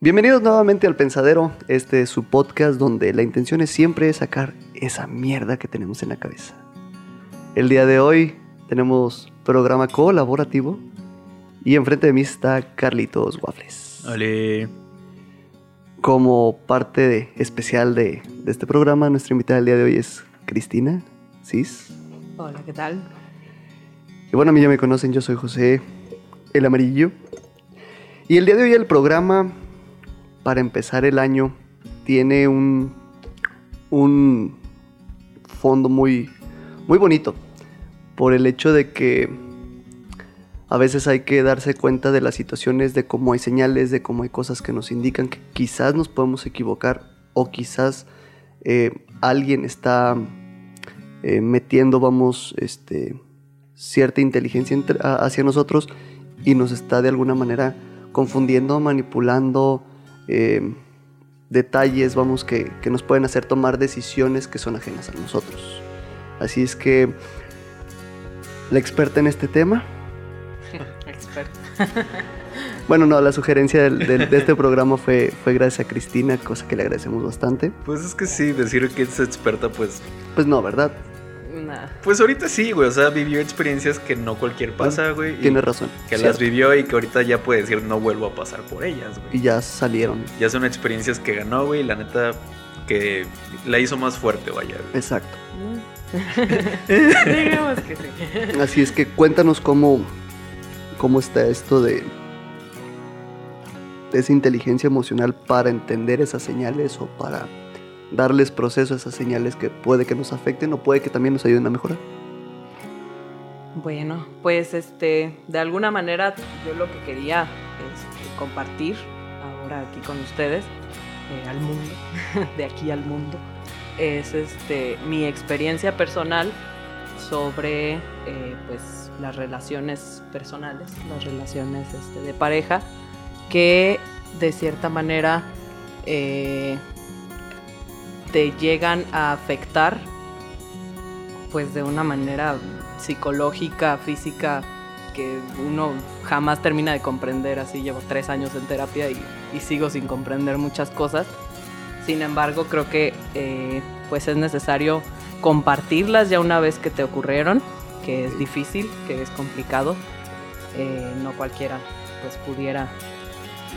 Bienvenidos nuevamente al Pensadero, este es su podcast donde la intención es siempre sacar esa mierda que tenemos en la cabeza. El día de hoy tenemos programa colaborativo y enfrente de mí está Carlitos Waffles. Ole. Como parte de- especial de, de este programa, nuestra invitada del día de hoy es Cristina Cis. Hola, ¿qué tal? Y bueno, a mí ya me conocen, yo soy José el Amarillo. Y el día de hoy el programa, para empezar el año, tiene un, un fondo muy, muy bonito. Por el hecho de que a veces hay que darse cuenta de las situaciones, de cómo hay señales, de cómo hay cosas que nos indican que quizás nos podemos equivocar o quizás eh, alguien está eh, metiendo, vamos, este, cierta inteligencia hacia nosotros y nos está de alguna manera confundiendo, manipulando eh, detalles, vamos, que, que nos pueden hacer tomar decisiones que son ajenas a nosotros. Así es que la experta en este tema, Experto. bueno, no, la sugerencia del- del- de este programa fue, fue gracias a Cristina, cosa que le agradecemos bastante. Pues es que sí, decir que es experta, pues. Pues no, ¿verdad? Pues ahorita sí, güey. O sea, vivió experiencias que no cualquier pasa, güey. Tienes razón. Que las vivió y que ahorita ya puede decir no vuelvo a pasar por ellas, güey. Y ya salieron. Ya son experiencias que ganó, güey. y La neta, que la hizo más fuerte, vaya, güey. Exacto. Digamos que sí. Así es que cuéntanos cómo, cómo está esto de, de esa inteligencia emocional para entender esas señales o para darles proceso a esas señales que puede que nos afecten o puede que también nos ayuden a mejorar. Bueno, pues este, de alguna manera yo lo que quería este, compartir ahora aquí con ustedes, eh, al mundo, de aquí al mundo, es este, mi experiencia personal sobre eh, pues, las relaciones personales, las relaciones este, de pareja, que de cierta manera eh, te llegan a afectar pues de una manera psicológica, física, que uno jamás termina de comprender. Así llevo tres años en terapia y, y sigo sin comprender muchas cosas. Sin embargo, creo que eh, pues es necesario compartirlas ya una vez que te ocurrieron, que es difícil, que es complicado. Eh, no cualquiera pues pudiera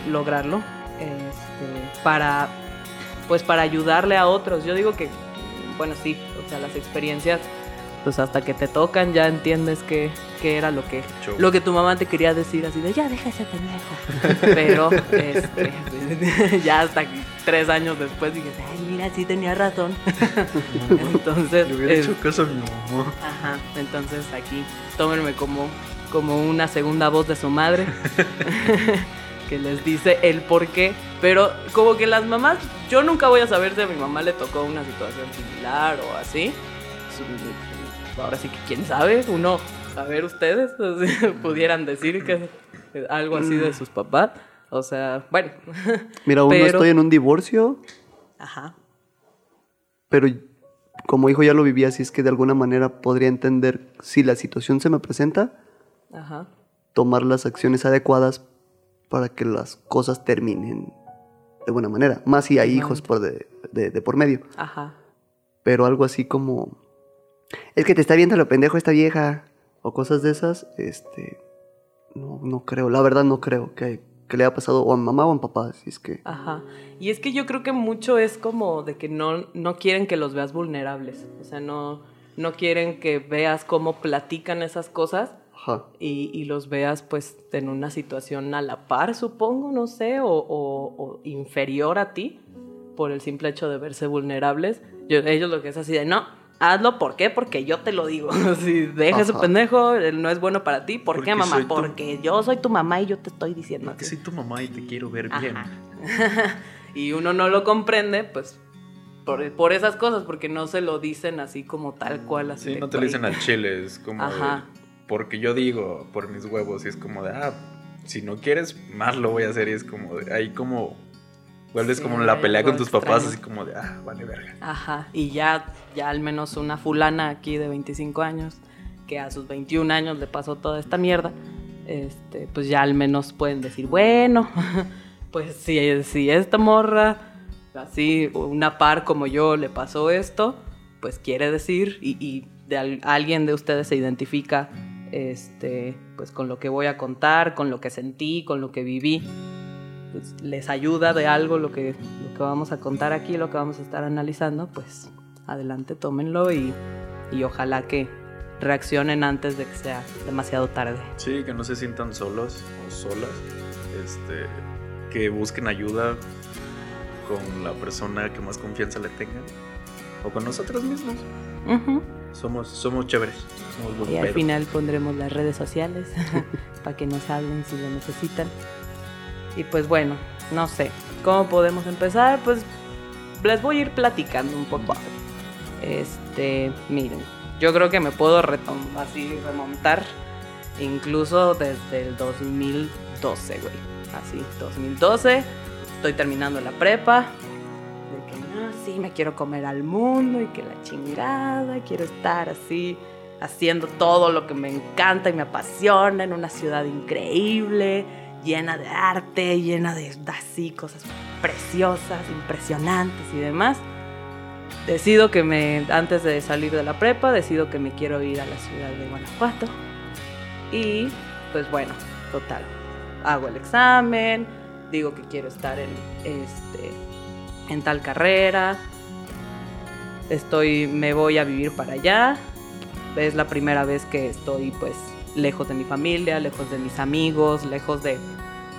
lograrlo. Este, para pues para ayudarle a otros. Yo digo que, bueno, sí, o sea, las experiencias, pues hasta que te tocan ya entiendes que, que era lo que, lo que tu mamá te quería decir, así de, ya deja ese pendejo. Pero, este, ya hasta tres años después dije, ay, mira, sí tenía razón. entonces, Le hubiera es- hecho caso a mi mamá. Ajá, entonces aquí tómenme como, como una segunda voz de su madre que les dice el por qué. Pero como que las mamás, yo nunca voy a saber si a mi mamá le tocó una situación similar o así. Ahora sí que quién sabe, uno, a ver ustedes, pudieran decir que que algo así de sus papás. O sea, bueno. Mira, uno Pero- estoy en un divorcio, Ajá. pero como hijo ya lo viví, así es que de alguna manera podría entender si la situación se me presenta, Ajá. tomar las acciones adecuadas para que las cosas terminen de buena manera. Más si hay hijos por de, de- de por medio. Ajá. Pero algo así como... Es que te está viendo lo pendejo esta vieja. O cosas de esas, este... No, no creo. La verdad no creo que, que le haya pasado o a mamá o a papá. Es que... Ajá. Y es que yo creo que mucho es como de que no, no quieren que los veas vulnerables. O sea, no, no quieren que veas cómo platican esas cosas. Y, y los veas pues en una situación a la par, supongo, no sé, o, o- o inferior a ti por el simple hecho de verse vulnerables. Yo- ellos lo que es así de, no, hazlo, ¿por qué? Porque yo te lo digo. Si deja ese Ajá. pendejo, él no es bueno para ti. ¿Por Porque qué, mamá? soy tu- Porque yo soy tu mamá y yo te estoy diciendo. Que así. soy tu mamá y te quiero ver bien. Ajá. y uno no lo comprende, pues, por, por esas cosas, porque no se lo dicen así como tal cual. Así Sí, de no te lo dicen al chile, es como de, Ajá. Porque yo digo por mis huevos y es como de, ah, si no quieres, más lo voy a hacer y es como de, ahí como vuelves Sí, como en la pelea con tus papás así como de, ah, vale verga. Ajá, y ya, ya al menos una fulana aquí de 25 años, que a sus 21 años le pasó toda esta mierda, este, pues ya al menos pueden decir, bueno, pues si, si esta morra, así una par como yo, le pasó esto, pues quiere decir, y, y de al- alguien de ustedes se identifica este, pues con lo que voy a contar, con lo que sentí, con lo que viví, pues les ayuda de algo lo que, lo que vamos a contar aquí, lo que vamos a estar analizando, pues adelante, tómenlo y, y ojalá que reaccionen antes de que sea demasiado tarde. Sí, que no se sientan solos o solas. Este, que busquen ayuda con la persona que más confianza le tengan. O con nosotros mismos. Ujú. Somos, somos chéveres. Somos Y al final pondremos las redes sociales para que nos hablen si lo necesitan. Y pues bueno, no sé, ¿cómo podemos empezar? Pues les voy a ir platicando un poco. Este, miren, yo creo que me puedo así remontar incluso desde el 2012, güey. Así, 2012, estoy terminando la prepa. Me quiero comer al mundo y que la chingada, quiero estar así haciendo todo lo que me encanta y me apasiona en una ciudad increíble, llena de arte, llena de así cosas preciosas, impresionantes y demás. Decido que me, antes de salir de la prepa, decido que me quiero ir a la ciudad de Guanajuato. Y pues bueno, total, hago el examen, digo que quiero estar en, este, en tal carrera, estoy, me voy a vivir para allá. Es la primera vez que estoy pues lejos de mi familia, lejos de mis amigos, lejos de,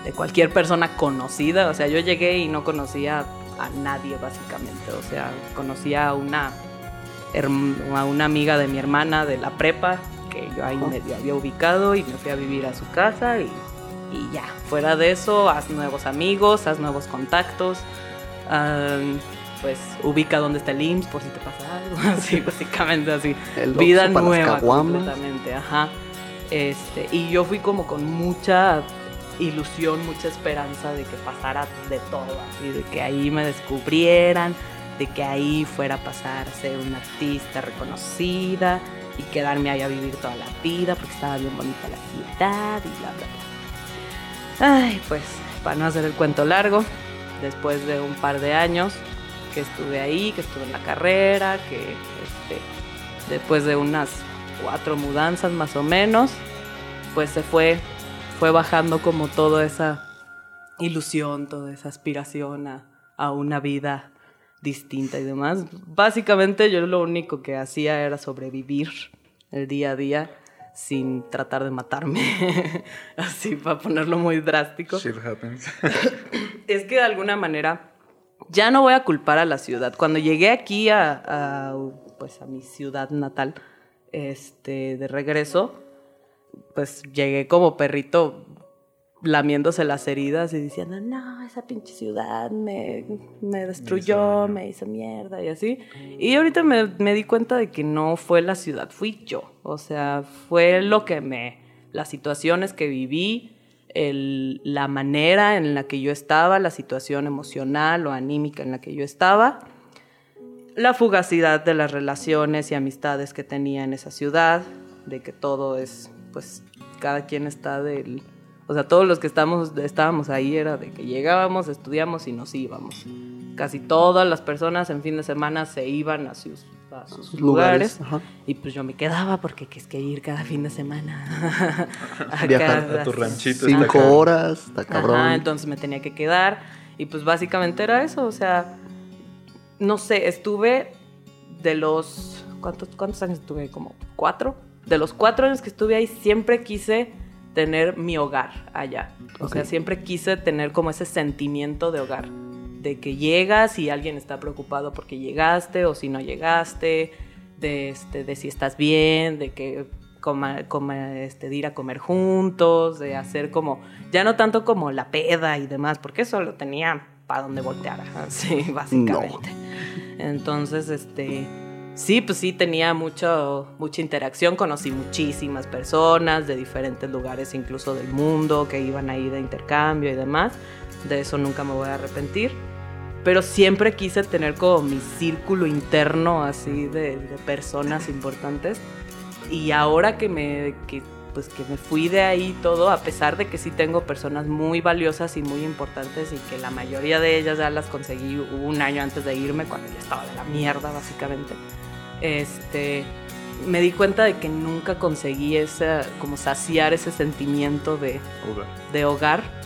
de cualquier persona conocida. O sea, yo llegué y no conocía a nadie básicamente. O sea, conocía a una, a una amiga de mi hermana de la prepa que yo ahí medio había ubicado y me fui a vivir a su casa y, y ya. Fuera de eso, haz nuevos amigos, haz nuevos contactos. Pues ubica dónde está el IMSS por si te pasa algo. Así, básicamente así El vida nueva completamente, ajá. Este, y yo fui como con mucha ilusión, mucha esperanza de que pasara de todo, así, de que ahí me descubrieran, de que ahí fuera a pasar a ser una artista reconocida y quedarme ahí a vivir toda la vida porque estaba bien bonita la ciudad y bla, bla, bla. Ay, pues, para no hacer el cuento largo, después de un par de años que estuve ahí, que estuve en la carrera, que este, después de unas cuatro mudanzas más o menos, pues se fue, fue bajando como toda esa ilusión, toda esa aspiración a, a una vida distinta y demás. Básicamente yo lo único que hacía era sobrevivir el día a día sin tratar de matarme, así para ponerlo muy drástico Shit happens. es que de alguna manera ya no voy a culpar a la ciudad. Cuando llegué aquí a, a, pues a mi ciudad natal, este, de regreso, pues llegué como perrito lamiéndose las heridas y diciendo, no, esa pinche ciudad me, me destruyó, daño". me hizo mierda y así. Y ahorita me, me di cuenta de que no fue la ciudad, fui yo. O sea, fue lo que me, las situaciones que viví, el- la manera en la que yo estaba, la situación emocional o anímica en la que yo estaba, la fugacidad de las relaciones y amistades que tenía en esa ciudad, de que todo es, pues, cada quien está del... O sea, todos los que estamos, estábamos ahí era de que llegábamos, estudiamos y nos íbamos. Casi todas las personas en fin de semana se iban a sus, a sus Sus lugares. Y pues yo me quedaba porque que es que ir cada fin de semana. a Viajar cada- a tu ranchito. Cinco está horas, está cabrón. Ajá, entonces me tenía que quedar. Y pues básicamente era eso. O sea, no sé, estuve de los. ¿Cuántos, cuántos años estuve? Como cuatro. De los cuatro años que estuve ahí, siempre quise tener mi hogar allá. O sea, siempre quise tener como ese sentimiento de hogar. De que llegas y alguien está preocupado porque llegaste o si no llegaste. De, este, de si estás bien, de que coma, coma, este, de ir a comer juntos, de hacer como, ya no tanto como la peda y demás, porque eso lo tenía para donde voltear, así, básicamente. Entonces, este, sí, pues sí tenía mucho, mucha interacción, conocí muchísimas personas de diferentes lugares, incluso del mundo, que iban ahí de intercambio y demás. De eso nunca me voy a arrepentir. Pero siempre quise tener como mi círculo interno así de, personas importantes. Y ahora que me que pues que me fui de ahí todo, a pesar de que sí tengo personas muy valiosas y muy importantes y que la mayoría de ellas ya las conseguí un año antes de irme, cuando ya estaba de la mierda, básicamente. Este, me di cuenta de que nunca conseguí esa, como saciar ese sentimiento de, Hogar. de hogar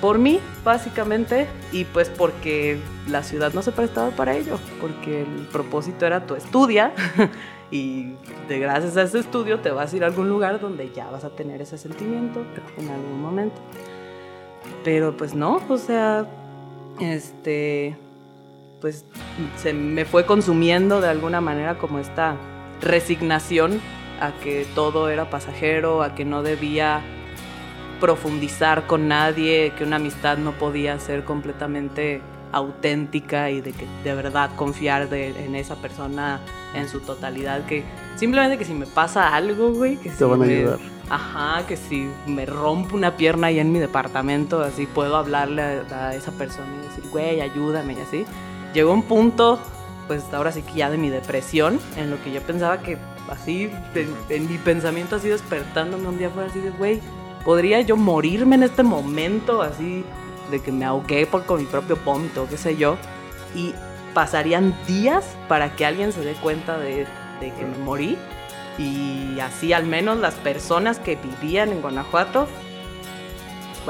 por mí, básicamente, y pues porque la ciudad no se prestaba para ello, porque el propósito era tu estudia y de gracias a ese estudio te vas a ir a algún lugar donde ya vas a tener ese sentimiento en algún momento. Pero pues no, o sea, este, pues se me fue consumiendo de alguna manera como esta resignación a que todo era pasajero, a que no debía profundizar con nadie, que una amistad no podía ser completamente auténtica y de que de verdad confiar de- en esa persona en su totalidad, que simplemente que si me pasa algo, güey, que Te si van a me- ayudar. Ajá, que si me rompo una pierna ahí en mi departamento, así puedo hablarle a, a esa persona y decir, güey, ayúdame y así. Llegó un punto, pues ahora sí que ya de mi depresión, en lo que yo pensaba que así, en, mi pensamiento así despertándome un día fue así de, güey, ¿podría yo morirme en este momento así de que me ahogué por, con mi propio vómito, qué sé yo? Y pasarían días para que alguien se dé cuenta de que me morí y así al menos las personas que vivían en Guanajuato,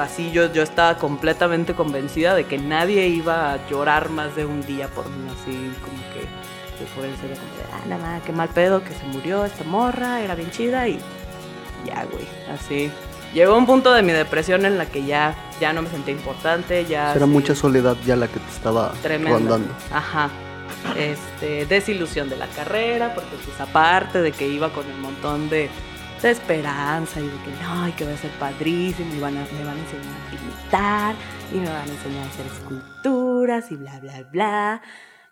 así yo, yo estaba completamente convencida de que nadie iba a llorar más de un día por mí, así como que, que por él sería como de, ah, nada más, qué mal pedo que se murió esta morra, era bien chida y ya, güey, así. Llegó un punto de mi depresión en la que ya, ya no me sentía importante, ya... Era así- mucha soledad ya la que te estaba rondando. Ajá. Este, desilusión de la carrera, porque pues aparte de que iba con un montón de, de esperanza y de que no, y que voy a ser padrísimo, y van a- me van a enseñar a pintar, y me van a enseñar a hacer esculturas y bla, bla, bla.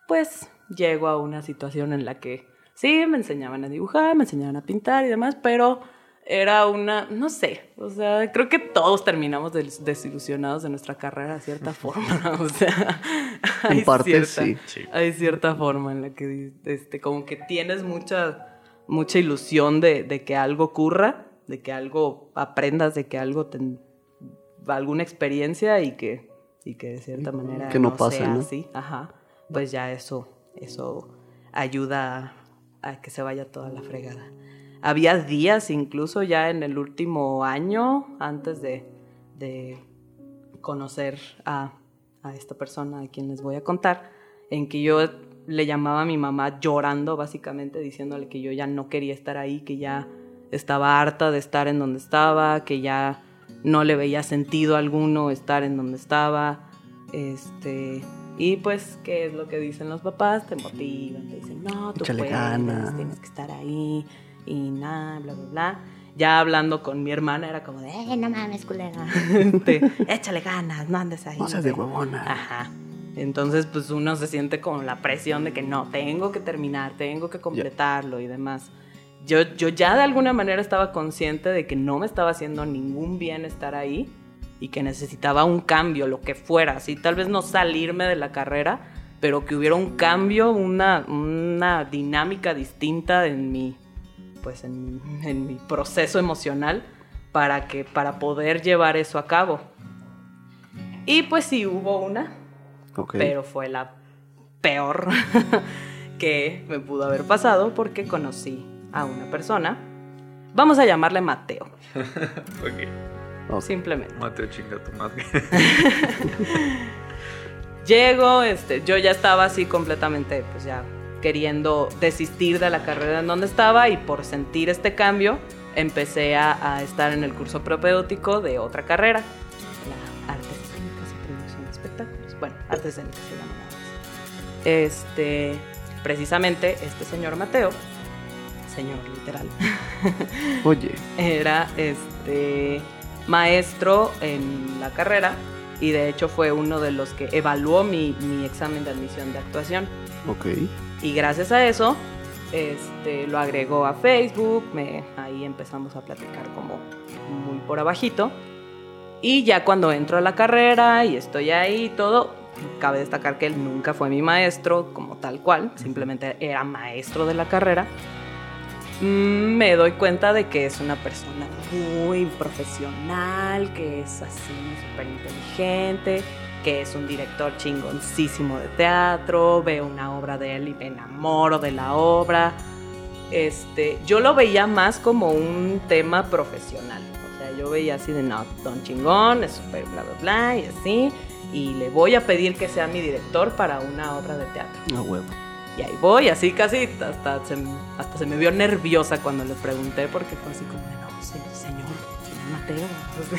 Pues llego a una situación en la que sí, me enseñaban a dibujar, me enseñaban a pintar y demás, pero era una, no sé, o sea, creo que todos terminamos des- desilusionados de nuestra carrera de cierta forma, o sea, hay En parte, cierta. Sí. hay cierta forma en la que, este, como que tienes mucha, mucha ilusión de, de que algo ocurra, de que algo aprendas, de que algo te, alguna experiencia y que, y que de cierta manera Que no pase, sea ¿no? así, ajá, pues ya eso, eso ayuda a, a que se vaya toda la fregada. Había días incluso ya en el último año, antes de, de conocer a, a esta persona a quien les voy a contar, en que yo le llamaba a mi mamá llorando, básicamente diciéndole que yo ya no quería estar ahí, que ya estaba harta de estar en donde estaba, que ya no le veía sentido alguno estar en donde estaba. Este, y pues, ¿qué es lo que dicen los papás? Te motivan, te dicen, no, tú Échale puedes, ganas. tienes que estar ahí, y nada, bla, bla, bla. Ya hablando con mi hermana era como de, eh, no mames, culera. Este, échale ganas, no andes ahí. No seas sé". de huevona. Ajá. Entonces, pues uno se siente con la presión de que no, tengo que terminar, tengo que completarlo y demás. Yo, yo ya de alguna manera estaba consciente de que no me estaba haciendo ningún bien estar ahí y que necesitaba un cambio, lo que fuera, así tal vez no salirme de la carrera, pero que hubiera un cambio, una, una dinámica distinta en mi, pues en, en mi proceso emocional para, que, para poder llevar eso a cabo. Y pues sí hubo una, Pero fue la peor que me pudo haber pasado porque conocí a una persona. Vamos a llamarle Mateo, Ok. Ok. simplemente. Mateo, chinga tu madre. Llego, este, yo ya estaba así completamente, pues ya queriendo desistir de la carrera en donde estaba y por sentir este cambio empecé a, a estar en el curso propedéutico de otra carrera, la artes Bueno, artes escénicas se llama. Este, precisamente este señor Mateo, señor literal, Oye, era este maestro en la carrera y de hecho fue uno de los que evaluó mi, mi examen de admisión de actuación. ok. Y gracias a eso, este, lo agregó a Facebook, me, ahí empezamos a platicar como muy por abajito. Y ya cuando entro a la carrera y estoy ahí y todo, cabe destacar que él nunca fue mi maestro como tal cual, simplemente era maestro de la carrera. mm, me doy cuenta de que es una persona muy profesional, que es así súper inteligente, que es un director chingoncísimo de teatro, veo una obra de él y me enamoro de la obra. Este, yo lo veía más como un tema profesional. Yo veía así de, no, don chingón, es súper bla, bla, bla, y así. Y le voy a pedir que sea mi director para una obra de teatro. No, huevo. Y ahí voy, así casi, hasta se, hasta se me vio nerviosa cuando le pregunté, porque fue así como, no, se- señor, señor Mateo.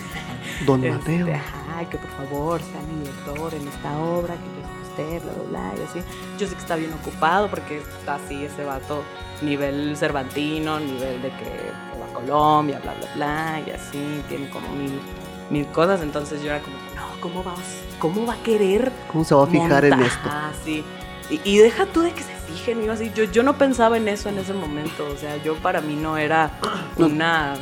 Don Este, Mateo. ajá, que por favor sea mi director en esta obra, que yo usted, bla, bla, bla, y así. Yo sé que está bien ocupado porque está así ese vato, nivel cervantino, nivel de que Colombia, bla, bla, bla, y así, tiene como mil, mil cosas. Entonces yo era como, no, ¿cómo vas? ¿Cómo va a querer ¿Cómo se va a fijar en esto? Ah, sí. Y, y deja tú de que se fijen, iba así. Yo, yo no pensaba en eso en ese momento. O sea, yo para mí no era una.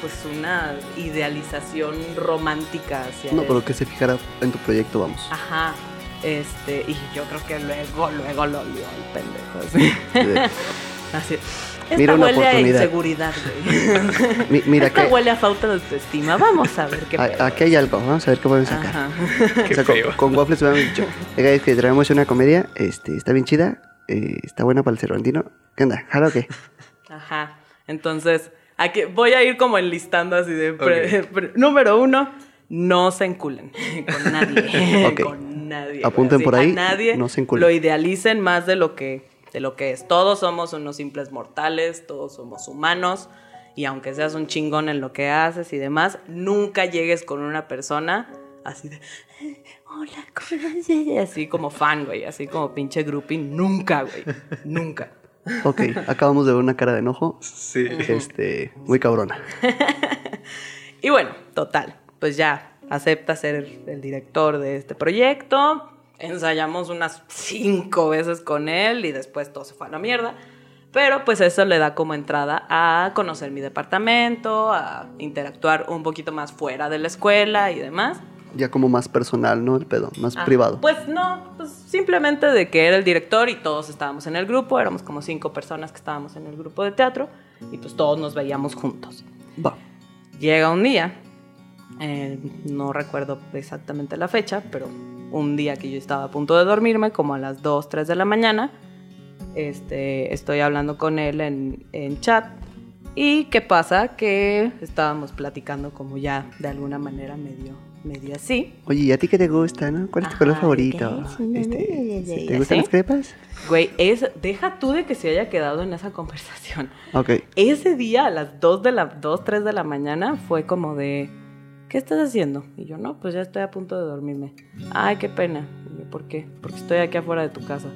Pues una idealización romántica hacia No, él. pero que se fijara en tu proyecto, vamos. Ajá. Este, y yo creo que luego, luego lo olió el pendejo. Así. Eh, así. Esta Mira una huele a oportunidad. inseguridad, güey. mi- mira Esta que huele a falta de autoestima. Vamos a ver qué pedo. a- aquí hay algo, vamos a ver qué podemos sacar. Ajá. Qué O sea, con, feo. con Waffles me han dicho, oiga, es que traemos una comedia, este, está bien chida, eh, está buena para el cervantino. ¿Qué onda? ¿Jalo o qué? Ajá. Entonces, aquí voy a ir como enlistando así de... pre- Ok. pre- número uno, no se enculen con nadie. Ok. Con nadie. Apunten por a ahí, nadie no se enculen. lo idealicen más de lo que de lo que es. Todos somos unos simples mortales, todos somos humanos. Y aunque seas un chingón en lo que haces y demás, nunca llegues con una persona así de... Hola, ¿cómo estás?", Así como fan, güey. Así como pinche groupie. Nunca, güey. Nunca. Ok, acabamos de ver una cara de enojo, Sí. este, muy cabrona. Y bueno, total, pues ya acepta ser el director de este proyecto. Ensayamos unas cinco veces con él y después todo se fue a la mierda. Pero pues eso le da como entrada a conocer mi departamento, a interactuar un poquito más fuera de la escuela y demás. Ya como más personal, ¿no? El pedo, más Ah, privado. Pues no, pues simplemente de que era el director y todos estábamos en el grupo, éramos como cinco personas que estábamos en el grupo de teatro y pues todos nos veíamos juntos. Va. Llega un día, eh, no recuerdo exactamente la fecha, pero un día que yo estaba a punto de dormirme, como a las 2, 3 de la mañana, este, estoy hablando con él en, en chat. ¿Y qué pasa? Que estábamos platicando como ya de alguna manera medio, medio así. Oye, ¿y a ti qué te gusta, no? ¿Cuál es tu Ajá, color ¿de favorito? qué? Sí, Este, ¿y ¿Te gustan así? las crepas? Güey, es, deja tú de que se haya quedado en esa conversación. Ok. Ese día a las 2 de la 2, 3 de la mañana fue como de ¿Qué estás haciendo? Y yo, no, pues ya estoy a punto de dormirme. Ay, qué pena. Y yo, ¿por qué? Porque estoy aquí afuera de tu casa.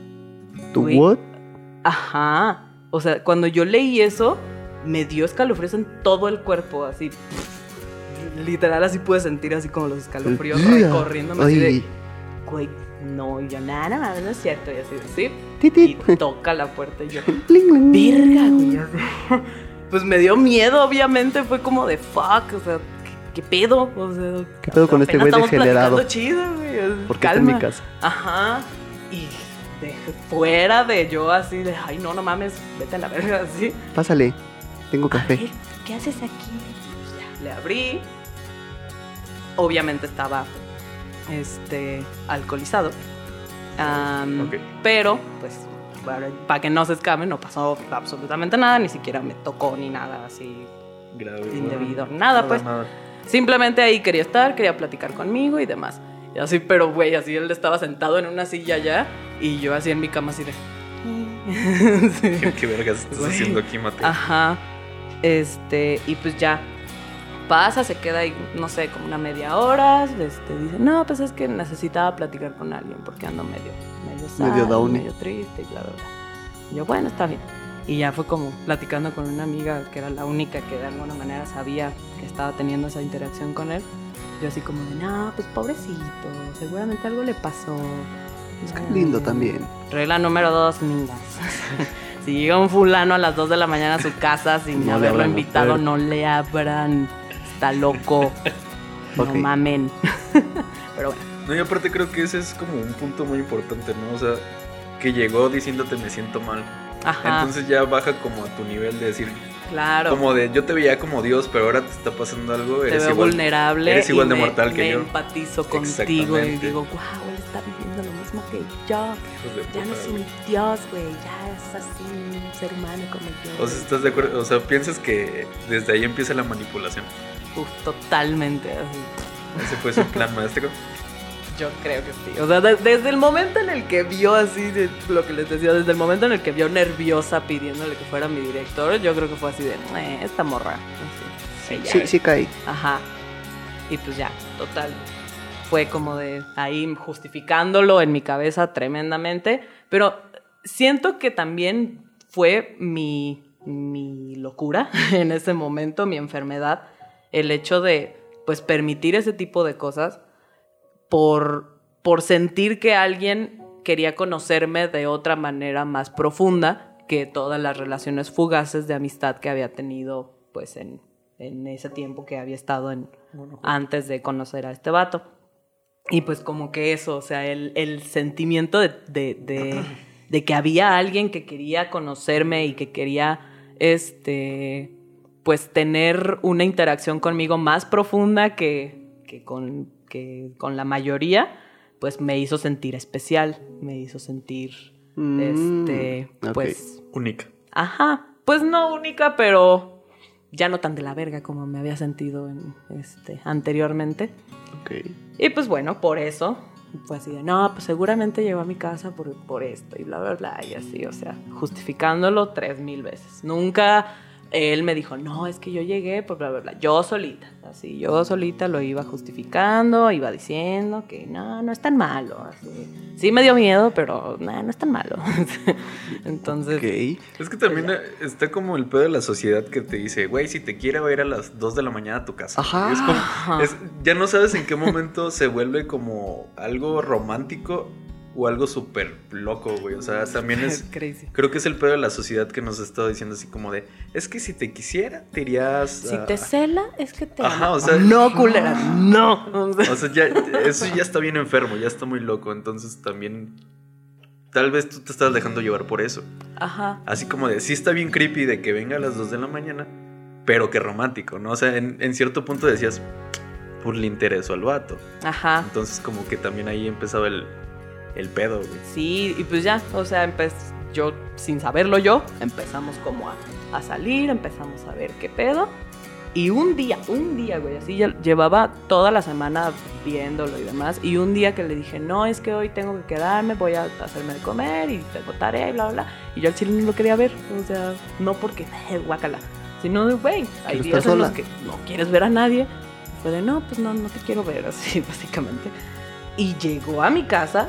¿Tu Güey. what? Ajá. O sea, cuando yo leí eso, me dio escalofríos en todo el cuerpo, así. Literal, así pude sentir así como los escalofríos recorriéndome así de, güey, no, y yo, nada, nada, no es cierto. Y así, sí. tit, Y toca la puerta y yo, verga, güey. Pues me dio miedo, obviamente. Fue como de fuck, o sea, ¿qué, pedo? O sea, ¿Qué pedo con este güey degenerado? chido, güey. ¿Por qué está en mi casa? Ajá. Y de, fuera de yo así de, ay, no, no mames, vete a la verga, así. Pásale, tengo café. ver, ¿qué haces aquí? Ya, le abrí. Obviamente estaba este alcoholizado. Pero, pues, para, que no se escamen, no pasó absolutamente nada, ni siquiera me tocó ni nada así Grave. indebido, Nada, nada, pues. nada. Simplemente ahí quería estar, quería platicar conmigo y demás. Y así, pero güey, así él estaba sentado en una silla allá y yo así en mi cama así de... Sí. ¿Qué, qué vergas estás haciendo aquí, Mateo? Ajá. Este, y pues ya pasa, se queda ahí, no sé, como una media hora. Este, dice, no, pues es que necesitaba platicar con alguien porque ando medio, medio sad, Medio down. medio triste y bla, bla, bla. Y yo, bueno, está bien. Y ya fue como platicando con una amiga que era la única que de alguna manera sabía que estaba teniendo esa interacción con él. Yo así como de, no, pues pobrecito, seguramente algo le pasó. Es que lindo Mm. también. Regla número dos, niñas. si llega un fulano a las 2 de la mañana a su casa sin No haberlo invitado, no le abran. Está loco. No mamen. Pero bueno. No, y aparte creo que ese es como un punto muy importante, ¿no? O sea, que llegó diciéndote me siento mal. Ajá. Entonces ya baja como a tu nivel de decir, Claro. como de yo te veía como Dios, pero ahora te está pasando algo, te eres veo igual. vulnerable. eres igual y de me- mortal que me yo. empatizo contigo y digo, wow, él está viviendo lo mismo que yo. Ya no es un dios, güey. Ya es así, un ser humano como yo. O sea, ¿estás de acuerdo? O sea, piensas que desde ahí empieza la manipulación. Uf, totalmente así. Ese fue su plan maestro. Yo creo que sí. O sea, de- desde el momento en el que vio así, de lo que les decía, desde el momento en el que vio nerviosa pidiéndole que fuera mi director, yo creo que fue así de, "Eh, esta morra. Así, Sí, es". sí caí. Ajá. Y pues ya, total. Fue como de ahí justificándolo en mi cabeza tremendamente. Pero siento que también fue mi, mi locura en ese momento, mi enfermedad, el hecho de pues permitir ese tipo de cosas por, por sentir que alguien quería conocerme de otra manera más profunda que todas las relaciones fugaces de amistad que había tenido pues en, en ese tiempo que había estado en, antes de conocer a este vato. Y pues como que eso, o sea, el, el sentimiento de, de, de- de que había alguien que quería conocerme y que quería, este, pues tener una interacción conmigo más profunda que, que, con, que con la mayoría, pues me hizo sentir especial, me hizo sentir, Mm, este, pues, Única. Ajá, pues no única, pero ya no tan de la verga como me había sentido en, este, anteriormente. Ok. Y pues bueno, por eso fue así de, no, pues seguramente llegó a mi casa por, por esto y bla, bla, bla, y así, o sea, justificándolo tres mil veces. Nunca él me dijo, no, es que yo llegué por bla, bla, bla. Yo solita, así, yo solita lo iba justificando, iba diciendo que no, no es tan malo, así. Sí me dio miedo, pero no, no es tan malo. Entonces... Es que también está como el pedo de la sociedad que te dice, güey, si te quiere va a ir a las 2 de la mañana a tu casa. Ajá. Y es como- Ajá. es- ya no sabes en qué momento se vuelve como algo romántico o algo súper loco, güey. O sea, también es... crazy. Creo que es el pedo de la sociedad que nos está diciendo así como de, es que si te quisiera, te irías... Si a-". te cela, es que te Ajá, o sea- no, culera, no. O sea, ya, eso ya está bien enfermo, ya está muy loco. Entonces también... Tal vez tú te estás dejando llevar por eso. Ajá. Así como de, sí está bien creepy de que venga a las 2 de la mañana, pero que romántico, ¿no? O sea, en, en cierto punto decías, pues le interesó al vato. Ajá. Entonces como que también ahí empezaba el, el pedo, güey. Sí, y pues ya, o sea, yo, sin saberlo yo, empezamos como a, a salir, empezamos a ver qué pedo. Y un día, un día, güey, así ya llevaba toda la semana viéndolo y demás. Y un día que le dije, no, es que hoy tengo que quedarme, voy a hacerme de comer y tengo tarea y bla, bla, bla. Y yo al chile no lo quería ver, o sea, no porque, eh, guácala, sino de, güey, hay días en los que no quieres ver a nadie. Fue de, no, pues no, no te quiero ver, así, básicamente. Y llegó a mi casa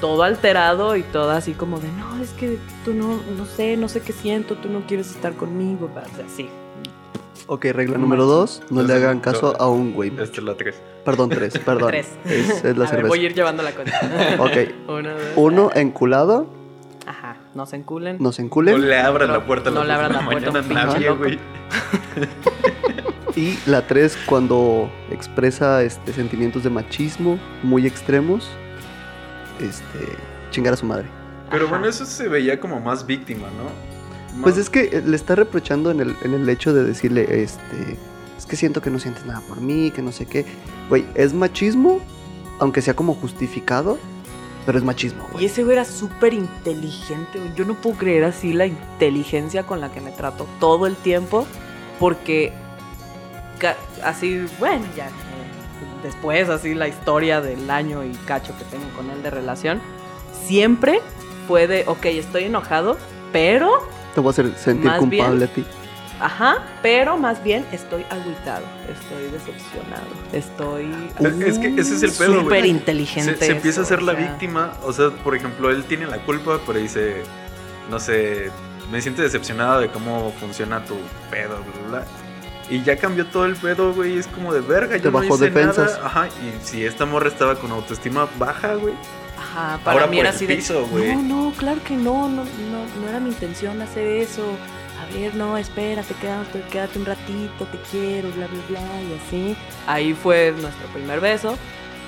todo alterado y todo así como de, no, es que tú no, no sé, no sé qué siento, tú no quieres estar conmigo, o sea, así. Ok, regla número dos, no le hagan caso a un güey. Esta es la 3. Perdón, tres, perdón. Tres. Es, es la a ver, voy a cerveza. ir llevando la cuenta. Ok. Uno, dos, Uno, enculado, Ajá, no se enculen. no se No enculen. le abran No, la puerta a no las le 2 de abran la la puerta a nadie, güey. Y la tres, cuando expresa este, sentimientos de machismo muy extremos, este, chingar a su madre. Pero Ajá. bueno, eso se veía como más víctima, ¿no? Pues es que eh, le está reprochando en el, en el hecho de decirle, este, es que siento que no sientes nada por mí, que no sé qué. Güey, es machismo, aunque sea como justificado, pero es machismo, Y ese güey era súper inteligente, güey. Yo no puedo creer así la inteligencia con la que me trato todo el tiempo, porque así, bueno, ya, después así la historia del año y cacho que tengo con él de relación, siempre fue de, ok, estoy enojado, pero, Te voy a hacer sentir culpable bien- a ti. ajá, pero más bien estoy agüitado, estoy decepcionado, estoy... Es que ese es el pedo. Súper Se, inteligente. se empieza a ser o la sea. víctima. O sea, por ejemplo, él tiene la culpa, pero dice, no sé, me siento decepcionado de cómo funciona tu pedo, bla, bla, bla. Y ya cambió todo el pedo, güey. Es como de verga, yo no bajó hice defensas. nada. Ajá, y si esta morra estaba con autoestima baja, güey. Ajá, para Ahora mí era así de. piso, güey. no, no, claro que no, no, no, no era mi intención hacer eso. A ver, no, espérate, quédate, quédate un ratito, te quiero, bla, bla, bla, y así. Ahí fue nuestro primer beso.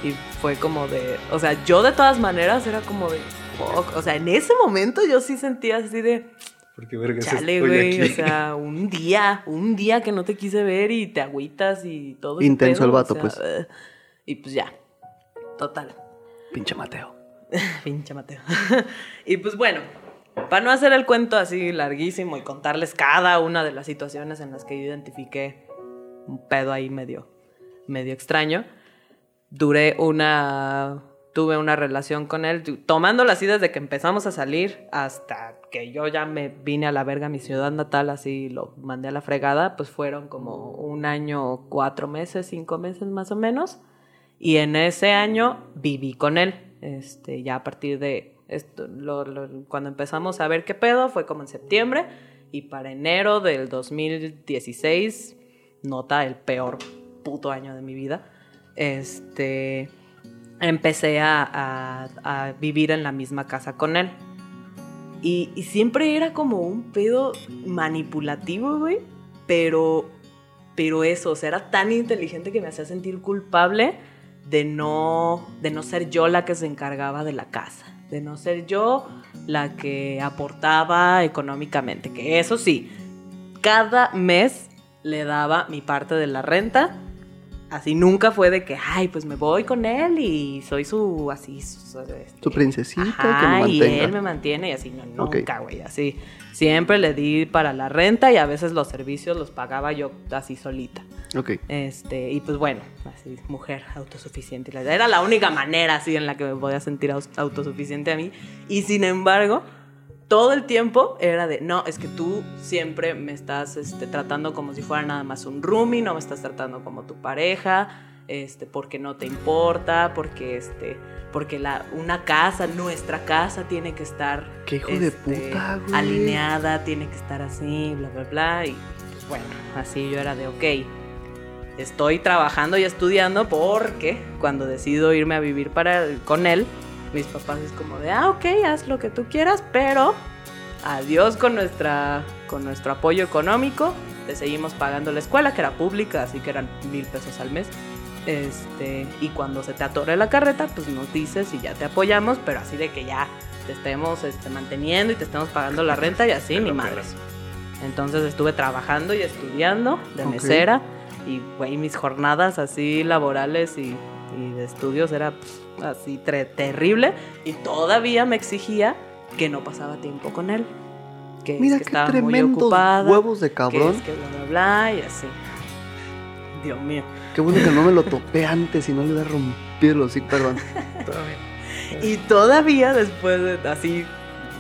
Y fue como de. O sea, yo de todas maneras era como de. fuck. O sea, en ese momento yo sí sentía así de. Porque vergas Chale, güey, o sea, un día, un día que no te quise ver y te agüitas y todo. Intenso el vato, o sea, pues. y pues ya, total. Pinche Mateo. Pinche Mateo. y pues bueno, para no hacer el cuento así larguísimo y contarles cada una de las situaciones en las que yo identifiqué un pedo ahí medio, medio extraño, duré una. Tuve una relación con él, tomándola así desde que empezamos a salir hasta que yo ya me vine a la verga a mi ciudad natal, así lo mandé a la fregada, pues fueron como un año, cuatro meses, cinco meses más o menos. Y en ese año viví con él. Este, ya a partir de esto, lo- cuando empezamos a ver qué pedo, fue como en septiembre. Y para enero del 2016, nota el peor puto año de mi vida. Este, empecé a vivir en la misma casa con él. Y, siempre era como un pedo manipulativo, güey. Pero, pero eso, o sea, era tan inteligente que me hacía sentir culpable de no, de no ser yo la que se encargaba de la casa. De no ser yo la que aportaba económicamente. Que eso sí, cada mes le daba mi parte de la renta. Así nunca fue de que, ay, pues me voy con él y soy su, así, su, este, princesita que me y él me mantiene y así, no, nunca, güey, así. Siempre le di para la renta y a veces los servicios los pagaba yo así solita. Ok. Este, y pues bueno, así, mujer autosuficiente. Era la única manera así en la que me podía sentir autosuficiente a mí. Y sin embargo, todo el tiempo era de, no, es que tú siempre me estás este, tratando como si fuera nada más un roomie, no me estás tratando como tu pareja, este, porque no te importa, porque este, porque la, una casa, nuestra casa tiene que estar Qué hijo de este, puta, güey. alineada, tiene que estar así, bla, bla, bla. Y pues bueno, así yo era de, ok, estoy trabajando y estudiando porque cuando decido irme a vivir para, con él, mis papás es como de, ah, ok, haz lo que tú quieras, pero adiós con, nuestra, con nuestro apoyo económico. Te seguimos pagando la escuela, que era pública, así que eran mil pesos al mes. Este, y cuando se te atore la carreta, pues nos dices y ya te apoyamos, pero así de que ya te estemos este, manteniendo y te estemos pagando la renta y así, ni pelas. Entonces estuve trabajando y estudiando de Ok. mesera y, güey, mis jornadas así laborales y, y de estudios era pf, así terrible y todavía me exigía que no pasaba tiempo con él. Que, es Mira que qué estaba muy ocupada. huevos de que cabrón. es que bla, bla, bla y así. Dios mío. Qué bueno que no me lo topé antes y no le hubiera rompido el hocico, perdón. Y todavía después de así,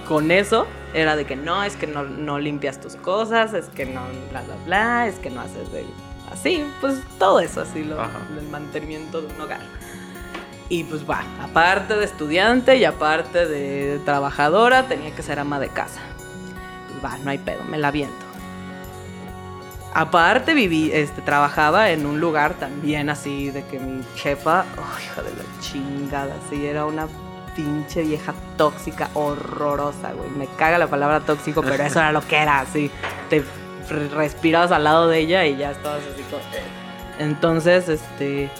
con eso, era de que no, es que no, no limpias tus cosas, es que no, bla, bla, bla, es que no haces de... Así, pues todo eso, así, lo, el mantenimiento de un hogar. Y pues va, aparte de estudiante y aparte de trabajadora, tenía que ser ama de casa. Pues va, no hay pedo, me la viento. Aparte viví, este, trabajaba en un lugar también así de que mi jefa, oh, hija de la chingada, sí, era una pinche vieja tóxica, horrorosa, güey. Me caga la palabra tóxico, pero eso era lo que era, así. Te respirabas al lado de ella y ya estabas así como... Entonces, este...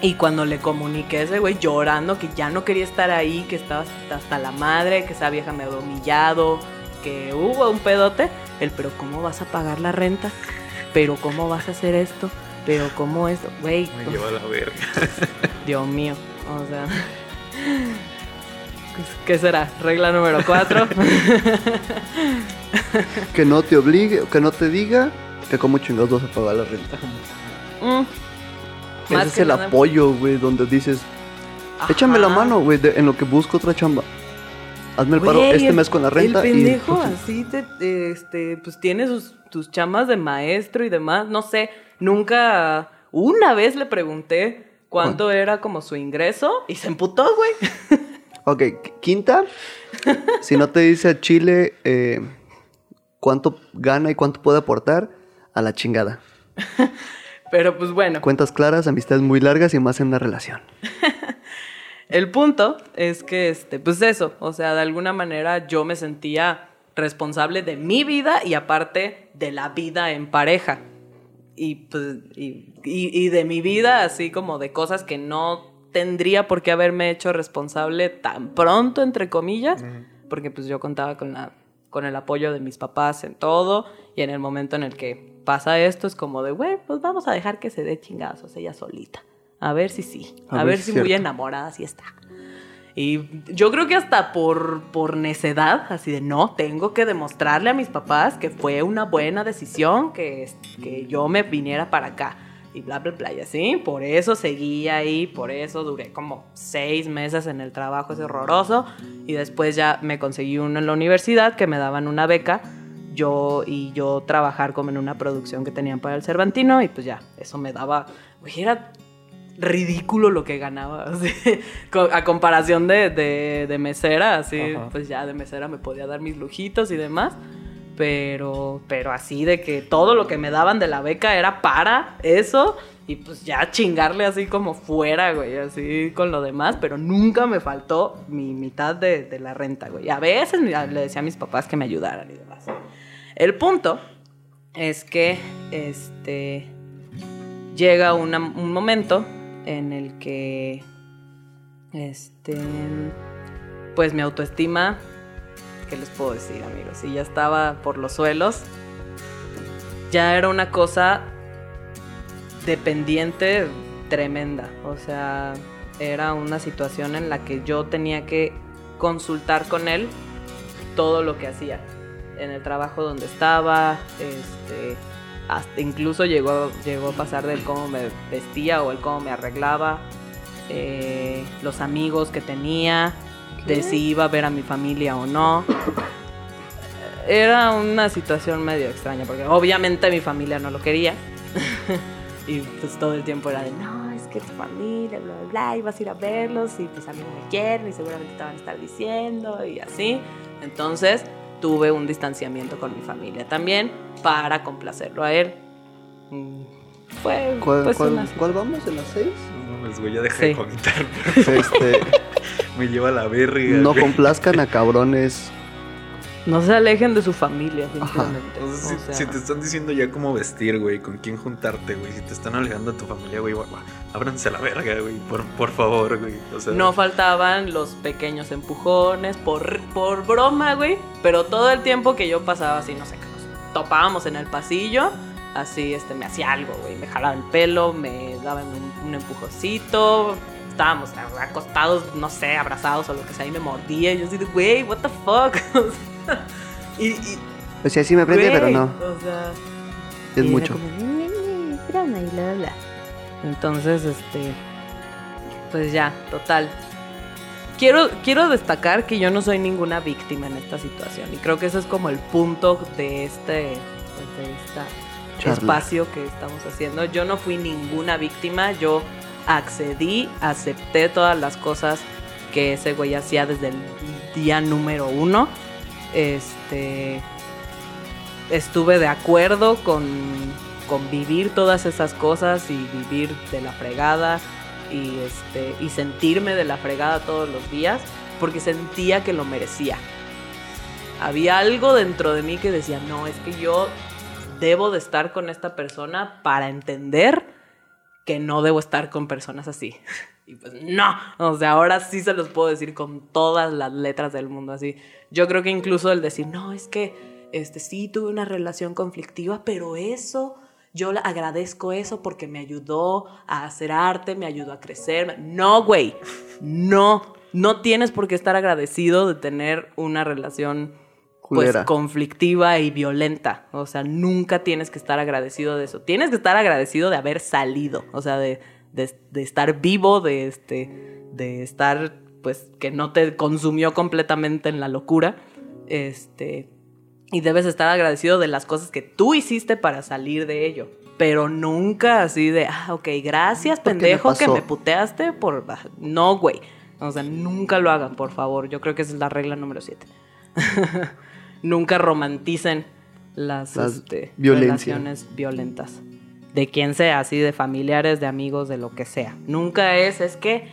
Y cuando le comuniqué a ese güey llorando que ya no quería estar ahí, que estaba hasta, la madre, que esa vieja me había humillado, que hubo un pedote, el pero ¿cómo vas a pagar la renta? Pero ¿cómo vas a hacer esto? Pero ¿cómo eso? Güey, Me lleva a la verga. Dios mío. O sea. ¿Qué será? Regla número cuatro. Que no te obligue, que no te diga que como chingados vas a pagar la renta. Mm. Ese es el nada- apoyo, güey, donde dices, échame la mano, güey, en lo que busco otra chamba. Hazme el paro este el- mes con la renta El pendejo y... así te, te- este, pues tiene sus, tus chamas de maestro y demás. No sé, nunca. Una vez le pregunté cuánto era como su ingreso y se emputó, güey. Ok, qu- quinta, si no te dice a Chile eh, cuánto gana y cuánto puede aportar, a la chingada. Pero pues bueno. Cuentas claras, amistades muy largas y más en una relación. El punto es que, este, pues eso, o sea, de alguna manera yo me sentía responsable de mi vida y aparte de la vida en pareja. Y, pues, y, y- y de mi vida, así como de cosas que no tendría por qué haberme hecho responsable tan pronto, entre comillas, porque pues yo contaba con la, con el apoyo de mis papás en todo. Y en el momento en el que pasa esto, es como de, güey, pues vamos a dejar que se dé chingazos ella solita. A ver si sí. A, ver, si muy enamorada sí está. Y yo creo que hasta por, por necedad, así de no, tengo que demostrarle a mis papás que fue una buena decisión que, que yo me viniera para acá. Y bla, bla, bla, y así. Por eso seguí ahí, por eso duré como seis meses en el trabajo, es horroroso. Y después ya me conseguí uno en la universidad que me daban una beca. Yo y yo trabajar como en una producción que tenían para el Cervantino. Y pues ya, eso me daba. Oye, era ridículo lo que ganaba, así, a comparación de, de, mesera, así, pues ya de mesera me podía dar mis lujitos y demás, pero, pero así de que todo lo que me daban de la beca era para eso y pues ya chingarle así como fuera, güey, así con lo demás, pero nunca me faltó mi mitad de, la renta, güey. A veces le decía a mis papás que me ayudaran y demás. El punto es que, este, llega un momento en el que, este, pues mi autoestima, ¿qué les puedo decir, amigos? Si ya estaba por los suelos, ya era una cosa dependiente tremenda. O sea, era una situación en la que yo tenía que consultar con él todo lo que hacía. En el trabajo donde estaba, este, hasta incluso llegó, llegó a pasar del cómo me vestía o el cómo me arreglaba, eh, los amigos que tenía, de si iba a ver a mi familia o no. Era una situación medio extraña, porque obviamente mi familia no lo quería. y pues todo el tiempo era de, no, es que tu familia, bla, bla, bla, y vas a ir a verlos, y pues a mí no me quieren, y seguramente te van a estar diciendo, y así. Entonces, tuve un distanciamiento con mi familia también para complacerlo a él. Mm, fue, ¿Cuál, pues, cuál, vamos? ¿En las seis? No mames, güey, ya dejé de comentar. Este, me lleva la verga. No complazcan a cabrones no se alejen de su familia, simplemente. si, te están diciendo ya cómo vestir, güey, con quién juntarte, güey, si te están alejando de tu familia, güey, ábranse a la verga, güey, por, por favor, güey. no faltaban los pequeños empujones, por, por broma, güey, pero todo el tiempo que yo pasaba así, no sé, que nos topábamos en el pasillo, así, este, me hacía algo, güey, me jalaba el pelo, me daban un, un empujocito, estábamos acostados, no sé, abrazados o lo que sea, y me mordía. Y yo así de, güey, what the fuck. y, y, o sea, sí me prende, pero no. O sea, es mucho. Entonces, este. Pues ya, total. Quiero, quiero destacar que yo no soy ninguna víctima en esta situación. Y creo que ese es como el punto de este, pues, de espacio que estamos haciendo. Yo no fui ninguna víctima. Yo accedí, acepté todas las cosas que ese güey hacía desde el día número uno. Este. Estuve de acuerdo con, con vivir todas esas cosas y vivir de la fregada y, este, y sentirme de la fregada todos los días porque sentía que lo merecía. Había algo dentro de mí que decía, no, es que yo debo de estar con esta persona para entender que no debo estar con personas así. Y pues no, o sea, ahora sí se los puedo decir con todas las letras del mundo así. Yo creo que incluso el decir, no, es que este sí tuve una relación conflictiva, pero eso yo le agradezco eso porque me ayudó a hacer arte, me ayudó a crecer. No, güey. No, no tienes por qué estar agradecido de tener una relación pues conflictiva y violenta. O sea, nunca tienes que estar agradecido de eso. Tienes que estar agradecido de haber salido, o sea, de, de, estar vivo, de, este, de estar, pues, que no te consumió completamente en la locura. Este, y debes estar agradecido de las cosas que tú hiciste para salir de ello. Pero nunca así de, ah, ok, gracias, pendejo, que me puteaste por... No, güey. O sea, nunca lo hagan, por favor. Yo creo que esa es la regla número 7. nunca romanticen las, este, relaciones violentas. De quien sea, así de familiares, de amigos, de lo que sea. Nunca es, es que...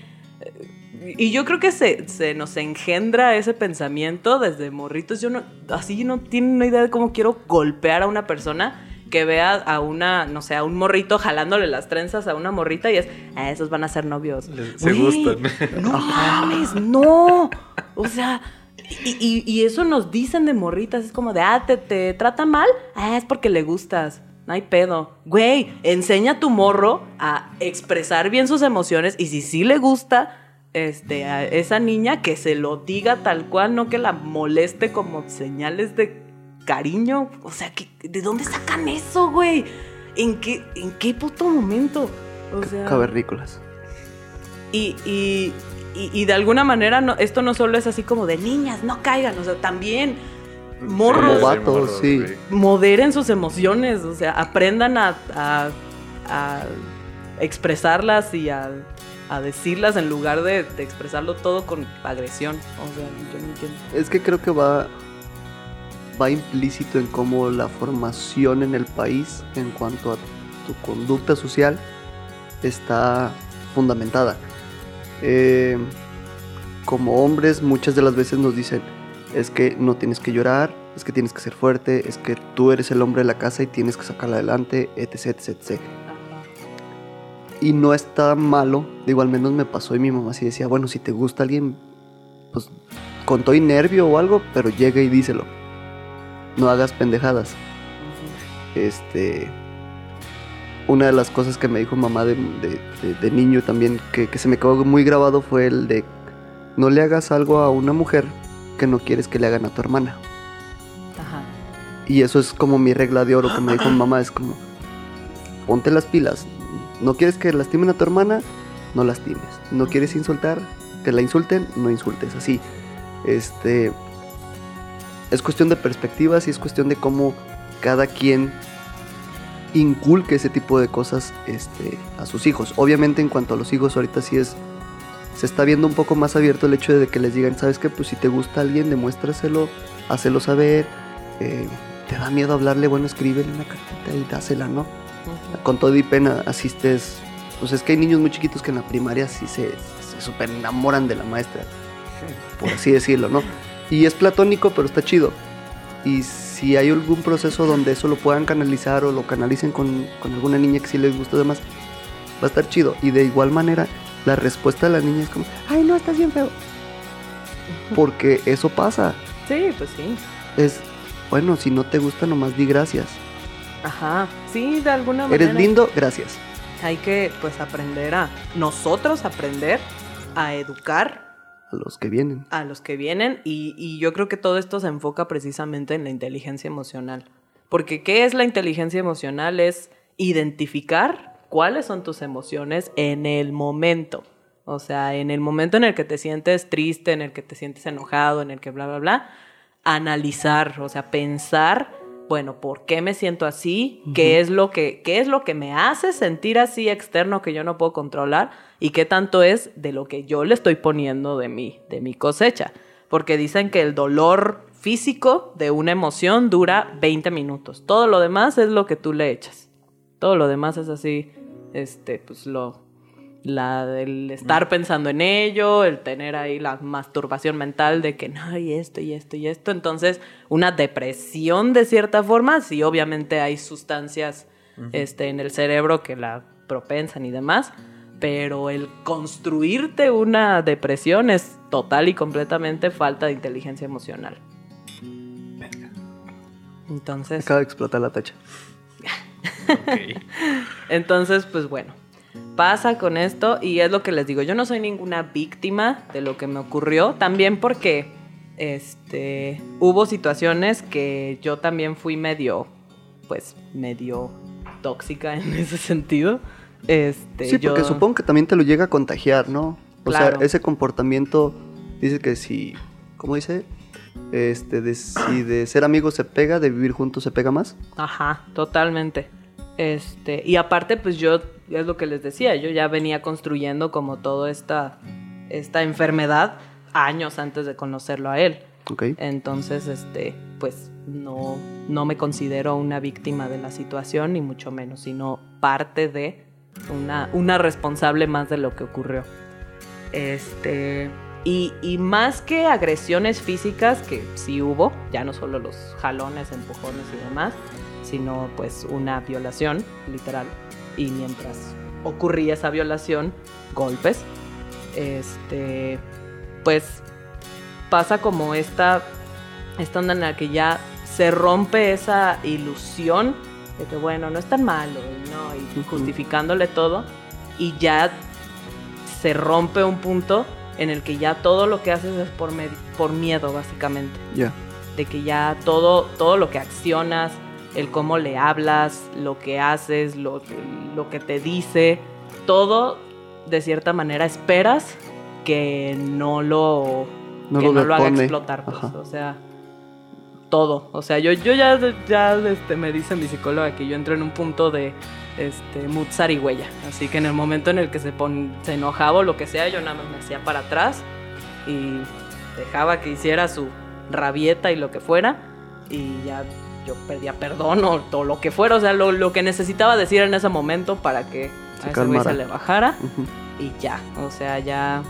Y yo creo que se, se nos engendra ese pensamiento desde morritos. Yo no, así no tiene una idea de cómo quiero golpear a una persona que vea a una, no sé, a un morrito jalándole las trenzas a una morrita y es, ah, esos van a ser novios. Se gustan. No mames, no. O sea, Y, y- y eso nos dicen de morritas, es como de, ah, te, te trata mal, ah, es porque le gustas. No hay pedo. Güey, enseña a tu morro a expresar bien sus emociones y si sí le gusta este, a esa niña, que se lo diga tal cual, no que la moleste como señales de cariño. O sea, ¿qué- ¿de dónde sacan eso, güey? ¿En qué, ¿En qué puto momento? O sea, Cavernícolas. y, y, y- y de alguna manera no, esto no solo es así como de niñas, no caigan, o sea, también morros vatos, sí. güey. moderen sus emociones, o sea, aprendan a, a- a expresarlas y a, a decirlas en lugar de, de expresarlo todo con agresión. O sea, yo no entiendo. Es que creo que va, va implícito en cómo la formación en el país en cuanto a tu conducta social está fundamentada. Eh, como hombres muchas de las veces nos dicen, es que no tienes que llorar, es que tienes que ser fuerte, es que tú eres el hombre de la casa y tienes que sacarla adelante, etc, etc, etc. Y no está malo, digo, al menos me pasó y mi mamá sí decía, bueno, si te gusta alguien, pues con todo y nervio o algo, pero llega y díselo. No hagas pendejadas. Este. Una de las cosas que me dijo mamá de, de- de- de niño también, que, que se me quedó muy grabado, fue el de no le hagas algo a una mujer que no quieres que le hagan a tu hermana. Ajá. Y eso es como mi regla de oro que me dijo mamá, es como, ponte las pilas. No quieres que lastimen a tu hermana, no lastimes. No quieres insultar, que la insulten, no insultes. Así, este, es cuestión de perspectivas y es cuestión de cómo cada quien inculque ese tipo de cosas este, a sus hijos. Obviamente en cuanto a los hijos ahorita sí es, se está viendo un poco más abierto el hecho de que les digan, sabes que pues si te gusta alguien, demuéstraselo, hácelo saber, eh, te da miedo hablarle, bueno, escríbele una cartita y dásela, ¿no? Ujú. Con todo y pena asistes, pues es que hay niños muy chiquitos que en la primaria sí se, se súper enamoran de la maestra, por así decirlo, ¿no? Y es platónico, pero está chido. Y si hay algún proceso donde eso lo puedan canalizar o lo canalicen con, con alguna niña que sí les gusta demás, va a estar chido. Y de igual manera, la respuesta de la niña es como, ay, no, estás bien feo. Porque eso pasa. Sí, pues sí. Es, bueno, si no te gusta, nomás di gracias. Ajá. Sí, de alguna manera. Eres lindo, gracias. Hay que, pues, aprender a. Nosotros aprender a educar A los que vienen. a los que vienen y, y yo creo que todo esto se enfoca precisamente en la inteligencia emocional. Porque ¿qué es la inteligencia emocional? Es identificar cuáles son tus emociones en el momento. O sea, en el momento en el que te sientes triste, en el que te sientes enojado, en el que bla, bla, bla, analizar, o sea, pensar, bueno, ¿por qué me siento así? ¿Qué, es lo que, ¿Qué es lo que me hace sentir así externo que yo no puedo controlar? ¿Y qué tanto es de lo que yo le estoy poniendo de mí, de mi cosecha? Porque dicen que el dolor físico de una emoción dura 20 minutos. Todo lo demás es lo que tú le echas. Todo lo demás es así, este, pues lo, la del estar pensando en ello, el tener ahí la masturbación mental de que no, y esto, y esto, y esto. Entonces, una depresión de cierta forma, sí, obviamente hay sustancias este, en el cerebro que la propensan y demás, pero el construirte una depresión es total y completamente falta de inteligencia emocional. Entonces, Acaba de explotar la tacha. Ok. entonces, pues bueno, pasa con esto y es lo que les digo, yo no soy ninguna víctima de lo que me ocurrió, también porque este hubo situaciones que yo también fui medio pues medio tóxica en ese sentido. Este, Sí, porque supongo que también te lo llega a contagiar, ¿no? O Claro. sea, ese comportamiento dice que si, ¿cómo dice? Este, de, si de ser amigos se pega, de vivir juntos se pega más. Ajá, totalmente. Este, y aparte, pues yo, es lo que les decía, yo ya venía construyendo como toda esta, esta enfermedad años antes de conocerlo a él. Entonces, este, pues no, no me considero una víctima de la situación, ni mucho menos, sino parte de una, una responsable más de lo que ocurrió. Este, y, y más que agresiones físicas, que sí hubo, ya no solo los jalones, empujones y demás, sino pues una violación, literal. Y mientras ocurría esa violación, golpes. Este, pues pasa como esta, esta onda en la que ya se rompe esa ilusión de que bueno, no es tan malo, ¿no? Y justificándole todo, y ya se rompe un punto en el que ya todo lo que haces es por miedo, básicamente Ya. de que ya todo, todo lo que accionas, el cómo le hablas, lo que haces, lo, lo que te dice, todo de cierta manera esperas que no lo, No que lo no lo haga explotar. pues, o sea, todo. O sea, yo, yo ya, ya este, me dice mi psicóloga que yo entro en un punto de este, mood zarigüeya. Así que en el momento en el que se, pon, se enojaba o lo que sea, yo nada más me hacía para atrás y dejaba que hiciera su rabieta y lo que fuera. Y ya yo pedía perdón o, o lo que fuera. O sea, lo, lo que necesitaba decir en ese momento para que Se a ese güey se le bajara y ya, o sea, ya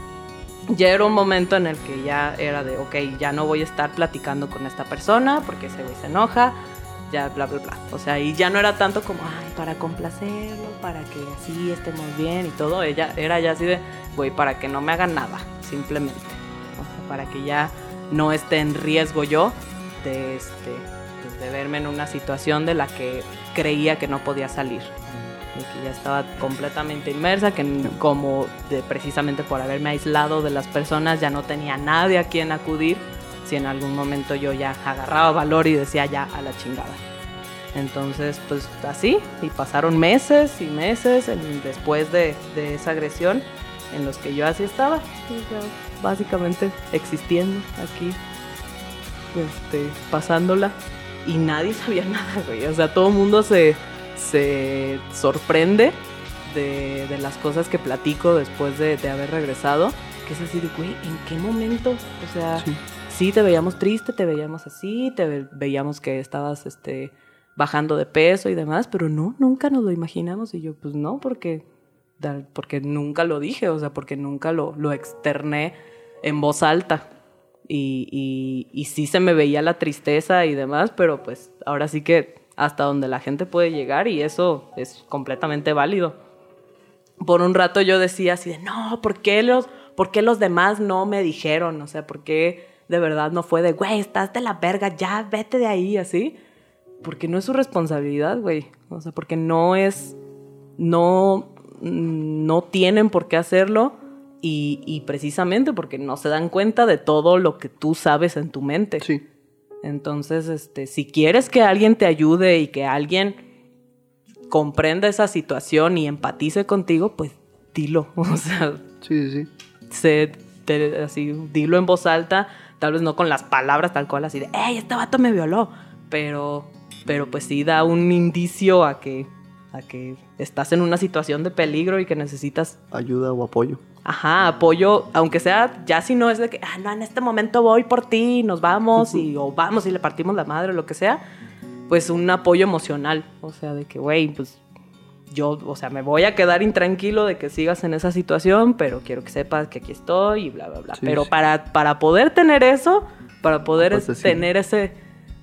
ya era un momento en el que ya era de, ok, ya no voy a estar platicando con esta persona porque ese güey se enoja, ya bla, bla, bla. O sea, y ya no era tanto como, ay, para complacerlo, para que así estemos bien y todo. Ella era ya así de, güey, para que no me hagan nada, simplemente. O sea, para que ya no esté en riesgo yo de, este, de verme en una situación de la que creía que no podía salir de que ya estaba completamente inmersa, que como de, precisamente por haberme aislado de las personas ya no tenía nadie a quien acudir, si en algún momento yo ya agarraba valor y decía ya a la chingada. Entonces, pues así, y pasaron meses y meses en- después de, de esa agresión en los que yo así estaba, básicamente existiendo aquí, este, pasándola, y nadie sabía nada, güey. O sea, todo el mundo se, se sorprende de, de las cosas que platico después de, de haber regresado. Que es así de, güey, ¿en qué momento? O sea, Sí. sí te veíamos triste, te veíamos así, te ve- veíamos que estabas este, bajando de peso y demás, pero no, nunca nos lo imaginamos. Y yo, pues no, porque, porque nunca lo dije, o sea, porque nunca lo, lo externé en voz alta. Y, y, sí se me veía la tristeza y demás, pero pues ahora sí que hasta donde la gente puede llegar y eso es completamente válido. Por un rato yo decía así de, no, ¿por qué los, por los demás no me dijeron? O sea, ¿por qué de verdad no fue de, güey, estás de la verga, ya vete de ahí, así? Porque no es su responsabilidad, güey. O sea, porque no es, no, no tienen por qué hacerlo y, y precisamente porque no se dan cuenta de todo lo que tú sabes en tu mente. Sí. Entonces, este, si quieres que alguien te ayude y que alguien comprenda esa situación y empatice contigo, pues dilo. O sea, Sí, sí, sí. te- así, dilo en voz alta, tal vez no con las palabras tal cual, así de, ¡Ey, este vato me violó! Pero, pero pues sí da un indicio a que, a que estás en una situación de peligro y que necesitas Ayuda o apoyo. Ajá, apoyo, aunque sea, ya si no es de que, ah, no, en este momento voy por ti, nos vamos, y, o vamos y le partimos la madre, o lo que sea, pues un apoyo emocional, o sea, de que, güey, pues yo, o sea, me voy a quedar intranquilo de que sigas en esa situación, pero quiero que sepas que aquí estoy y bla, bla, bla. Sí, pero sí. Para, para poder tener eso, para poder Aparte, es- sí. tener ese,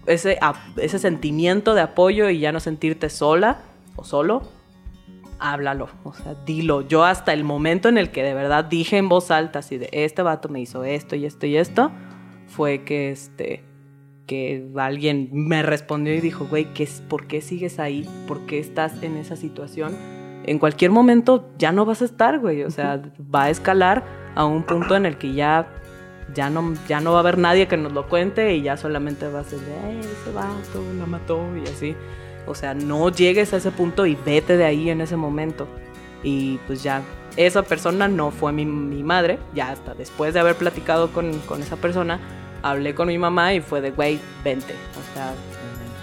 ese, ese sentimiento de apoyo y ya no sentirte sola o solo, háblalo, o sea, dilo. Yo hasta el momento en el que de verdad dije en voz alta así de este vato me hizo esto y esto y esto, fue que este que alguien me respondió y dijo, güey, ¿qué es, ¿por qué sigues ahí? ¿Por qué estás en esa situación? En cualquier momento ya no vas a estar, güey. O sea, va a escalar a un punto en el que ya, ya, no, ya no va a haber nadie que nos lo cuente y ya solamente va a ser de, "Ay, ese vato la mató y así. O sea, no llegues a ese punto y vete de ahí en ese momento. Y pues ya, esa persona no fue mi, mi madre. Ya hasta después de haber platicado con, con esa persona, hablé con mi mamá y fue de, güey, vente. O sea,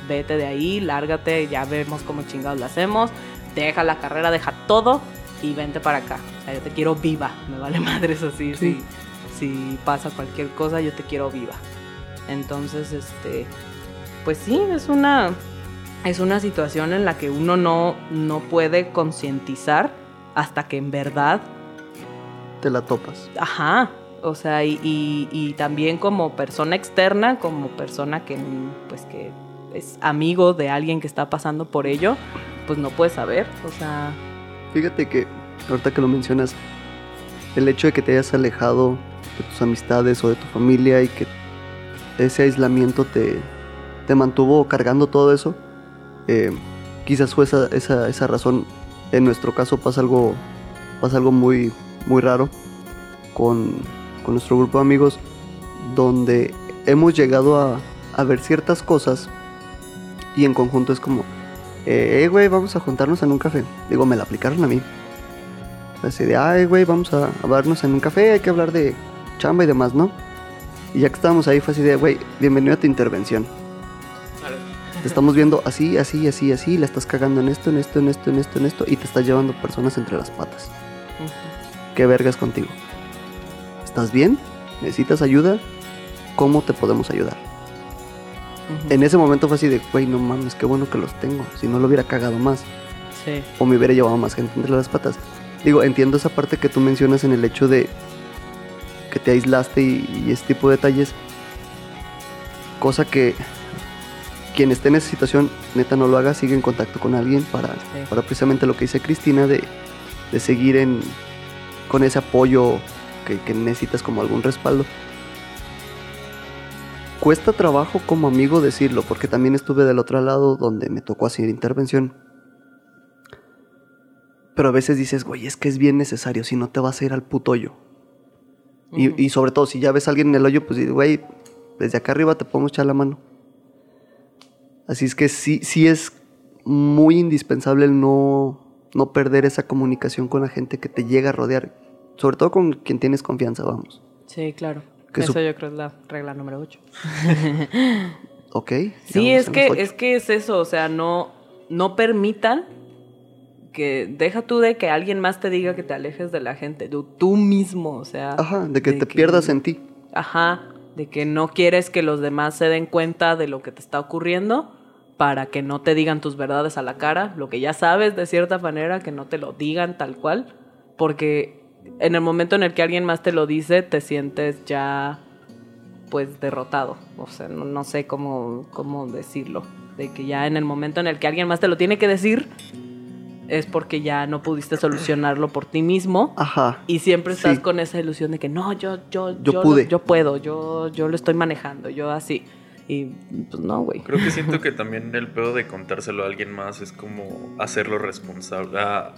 vete de ahí, lárgate, ya vemos cómo chingados lo hacemos. Deja la carrera, deja todo y vente para acá. O sea, yo te quiero viva. Me vale madres así. Sí. Si, si pasa cualquier cosa, yo te quiero viva. Entonces, este, pues sí, es una, es una situación en la que uno no, no puede concientizar hasta que en verdad Te la topas. Ajá, o sea, y, y- y también como persona externa, como persona que, pues, que es amigo de alguien que está pasando por ello, pues no puede saber, o sea, Fíjate que ahorita que lo mencionas, el hecho de que te hayas alejado de tus amistades o de tu familia y que ese aislamiento te, te mantuvo cargando todo eso, eh, quizás fue esa, esa, esa razón. En nuestro caso pasa algo, pasa algo muy, muy raro con, con nuestro grupo de amigos donde hemos llegado a, a ver ciertas cosas y en conjunto es como, eh, "Eh, güey, vamos a juntarnos en un café. Digo, me la aplicaron a mí. Así de, ay, güey, vamos a, a vernos en un café, hay que hablar de chamba y demás, ¿no? Y ya que estábamos ahí fue así de, güey, bienvenido a tu intervención. Te estamos viendo así, así, así, así, la estás cagando en esto, en esto, en esto, en esto, en esto, y te estás llevando personas entre las patas. ¿Qué vergas contigo? ¿Estás bien? ¿Necesitas ayuda? ¿Cómo te podemos ayudar? En ese momento fue así de, güey, no mames, qué bueno que los tengo. Si no lo hubiera cagado más. Sí. O me hubiera llevado más gente entre las patas. Digo, entiendo esa parte que tú mencionas en el hecho de que te aislaste y, y ese tipo de detalles. Cosa que quien esté en esa situación, neta no lo haga, sigue en contacto con alguien para, Sí. para precisamente lo que dice Cristina de, de seguir en, con ese apoyo que, que necesitas como algún respaldo. Cuesta trabajo como amigo decirlo, porque también estuve del otro lado donde me tocó hacer intervención. Pero a veces dices, güey, es que es bien necesario, si no te vas a ir al puto hoyo. Y, Ujú. y sobre todo, si ya ves a alguien en el hoyo, pues güey, desde acá arriba te podemos echar la mano. Así es que sí, sí es muy indispensable el no, no perder esa comunicación con la gente que te llega a rodear. Sobre todo con quien tienes confianza, vamos. Sí, claro. Que Eso yo creo es la regla número 8. ¿Ok? Sí, es que, es que es eso, o sea, no, no permitan que, deja tú de que alguien más te diga que te alejes de la gente, tú, tú mismo, o sea. Ajá, de que te pierdas en ti. Ajá, de que no quieres que los demás se den cuenta de lo que te está ocurriendo para que no te digan tus verdades a la cara, lo que ya sabes de cierta manera, que no te lo digan tal cual, porque en el momento en el que alguien más te lo dice, te sientes ya pues derrotado, o sea, no, no sé cómo, cómo decirlo, de que ya en el momento en el que alguien más te lo tiene que decir, es porque ya no pudiste solucionarlo por ti mismo Ajá. y siempre estás Sí. con esa ilusión de que no, yo, yo, Yo lo- pude. yo puedo, yo, yo lo estoy manejando, yo así. Y pues no, güey. Creo que siento que también el pedo de contárselo a alguien más es como hacerlo responsable. ah,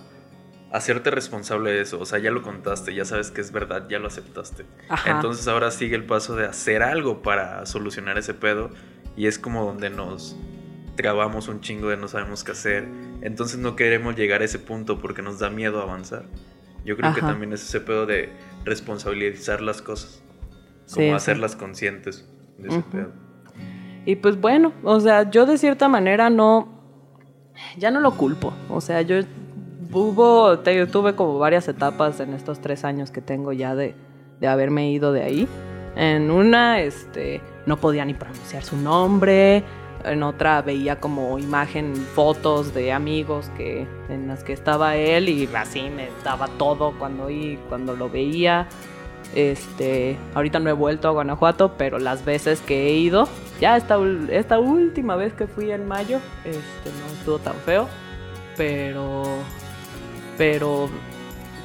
hacerte responsable de eso. O sea, ya lo contaste, ya sabes que es verdad, ya lo aceptaste. Ajá. Entonces ahora sigue el paso de hacer algo para solucionar ese pedo. Y es como donde nos trabamos un chingo de no sabemos qué hacer. Entonces no queremos llegar a ese punto porque nos da miedo avanzar. Yo creo que Ajá. también es ese pedo de responsabilizar las cosas. Como sí. hacerlas conscientes de ese Ujú. pedo. Y pues bueno, o sea, yo de cierta manera no, ya no lo culpo. O sea, yo hubo, te- tuve como varias etapas en estos tres años que tengo ya de, de haberme ido de ahí. En una, este, no podía ni pronunciar su nombre. En otra veía como imagen, fotos de amigos que, en las que estaba él y así me daba todo cuando, y, cuando lo veía. Este, ahorita no he vuelto a Guanajuato, pero las veces que he ido, ya esta, esta última vez que fui en mayo, este, no estuvo tan feo, pero, pero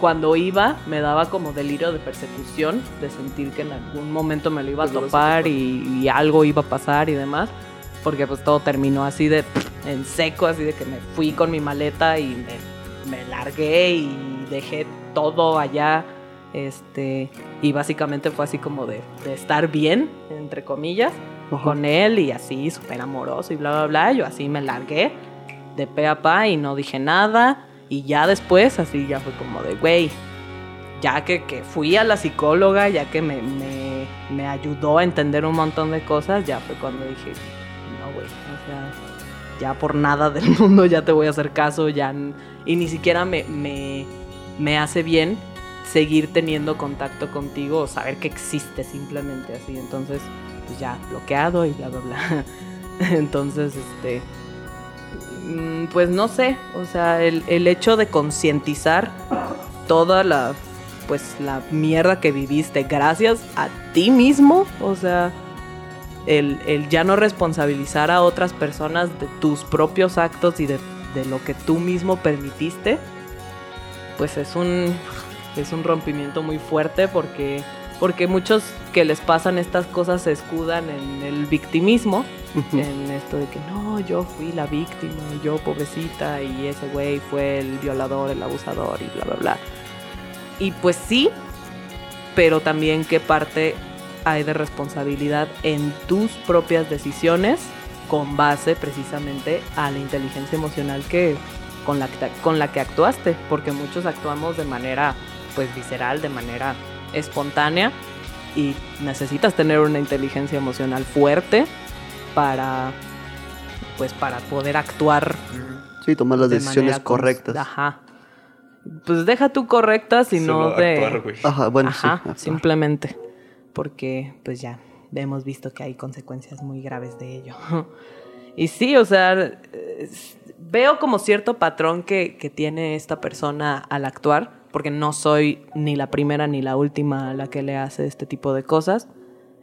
cuando iba me daba como delirio de persecución, de sentir que en algún momento me lo iba a topar. y, y algo iba a pasar y demás, porque pues todo terminó así de en seco, así de que me fui con mi maleta y me, me largué y dejé todo allá. Este, y básicamente fue así como de, de estar bien, entre comillas, con él y así, súper amoroso y bla, bla, bla. Yo así me largué de pe a pa y no dije nada. Y ya después, así ya fue como de, güey, ya que, que fui a la psicóloga, ya que me, me, me ayudó a entender un montón de cosas, ya fue cuando dije, o sea, ya por nada del mundo ya te voy a hacer caso, ya, y ni siquiera me, me, me hace bien seguir teniendo contacto contigo o saber que existe simplemente así, entonces, pues ya, bloqueado y bla, bla, bla. Entonces, este, mm, pues no sé, o sea, el, el hecho de concientizar toda la, pues la mierda que viviste gracias a ti mismo, o sea, el, el ya no responsabilizar a otras personas de tus propios actos y de, de lo que tú mismo permitiste, pues es un, es un rompimiento muy fuerte porque, porque muchos que les pasan estas cosas se escudan en el victimismo, en esto de que no, yo fui la víctima, yo pobrecita y ese güey fue el violador, el abusador y bla, bla, bla. Y pues sí, pero también qué parte hay de responsabilidad en tus propias decisiones con base precisamente a la inteligencia emocional que con la, con la que actuaste, porque muchos actuamos de manera pues visceral, de manera espontánea y necesitas tener una inteligencia emocional fuerte para pues para poder actuar sí tomar las decisiones correctas. ajá. Pues deja tú correctas sino de ajá bueno ajá, simplemente porque pues ya hemos visto que hay consecuencias muy graves de ello y sí o sea veo como cierto patrón que, que tiene esta persona al actuar porque no soy ni la primera ni la última a la que le hace este tipo de cosas.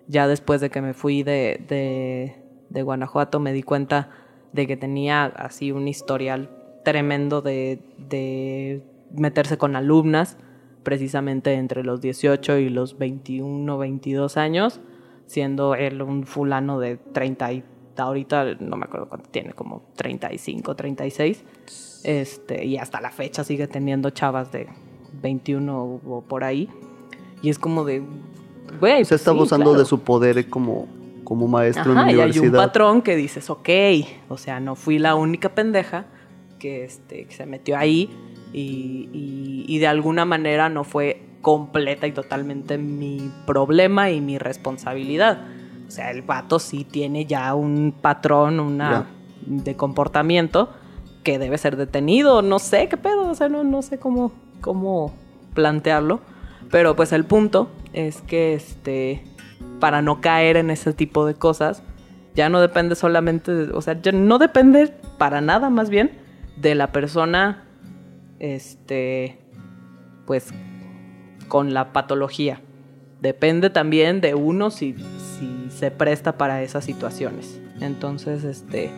Ya después de que me fui de, de, Guanajuato me di cuenta de que tenía así un historial tremendo de, de meterse con alumnas, precisamente entre los 18 y los 21 o 22 años, siendo él un fulano de 30 y ahorita no me acuerdo cuánto tiene, como 35, 36. Este, y hasta la fecha sigue teniendo chavas de 21 o, por ahí. Y es como de, güey. Se está abusando de su poder como, como maestro en la universidad. Y hay un patrón que dices, ok, o sea, no fui la única pendeja que, este, se metió ahí y, y de alguna manera no fue completa y totalmente mi problema y mi responsabilidad. O sea, el vato sí tiene ya un patrón, una de comportamiento que debe ser detenido. No sé qué pedo, o sea, no, no sé cómo, cómo plantearlo. Pero pues el punto es que este, para no caer en ese tipo de cosas, ya no depende solamente, o sea, ya no depende para nada más bien de la persona, este, pues, con la patología. Depende también de uno si, si se presta para esas situaciones. Entonces, este,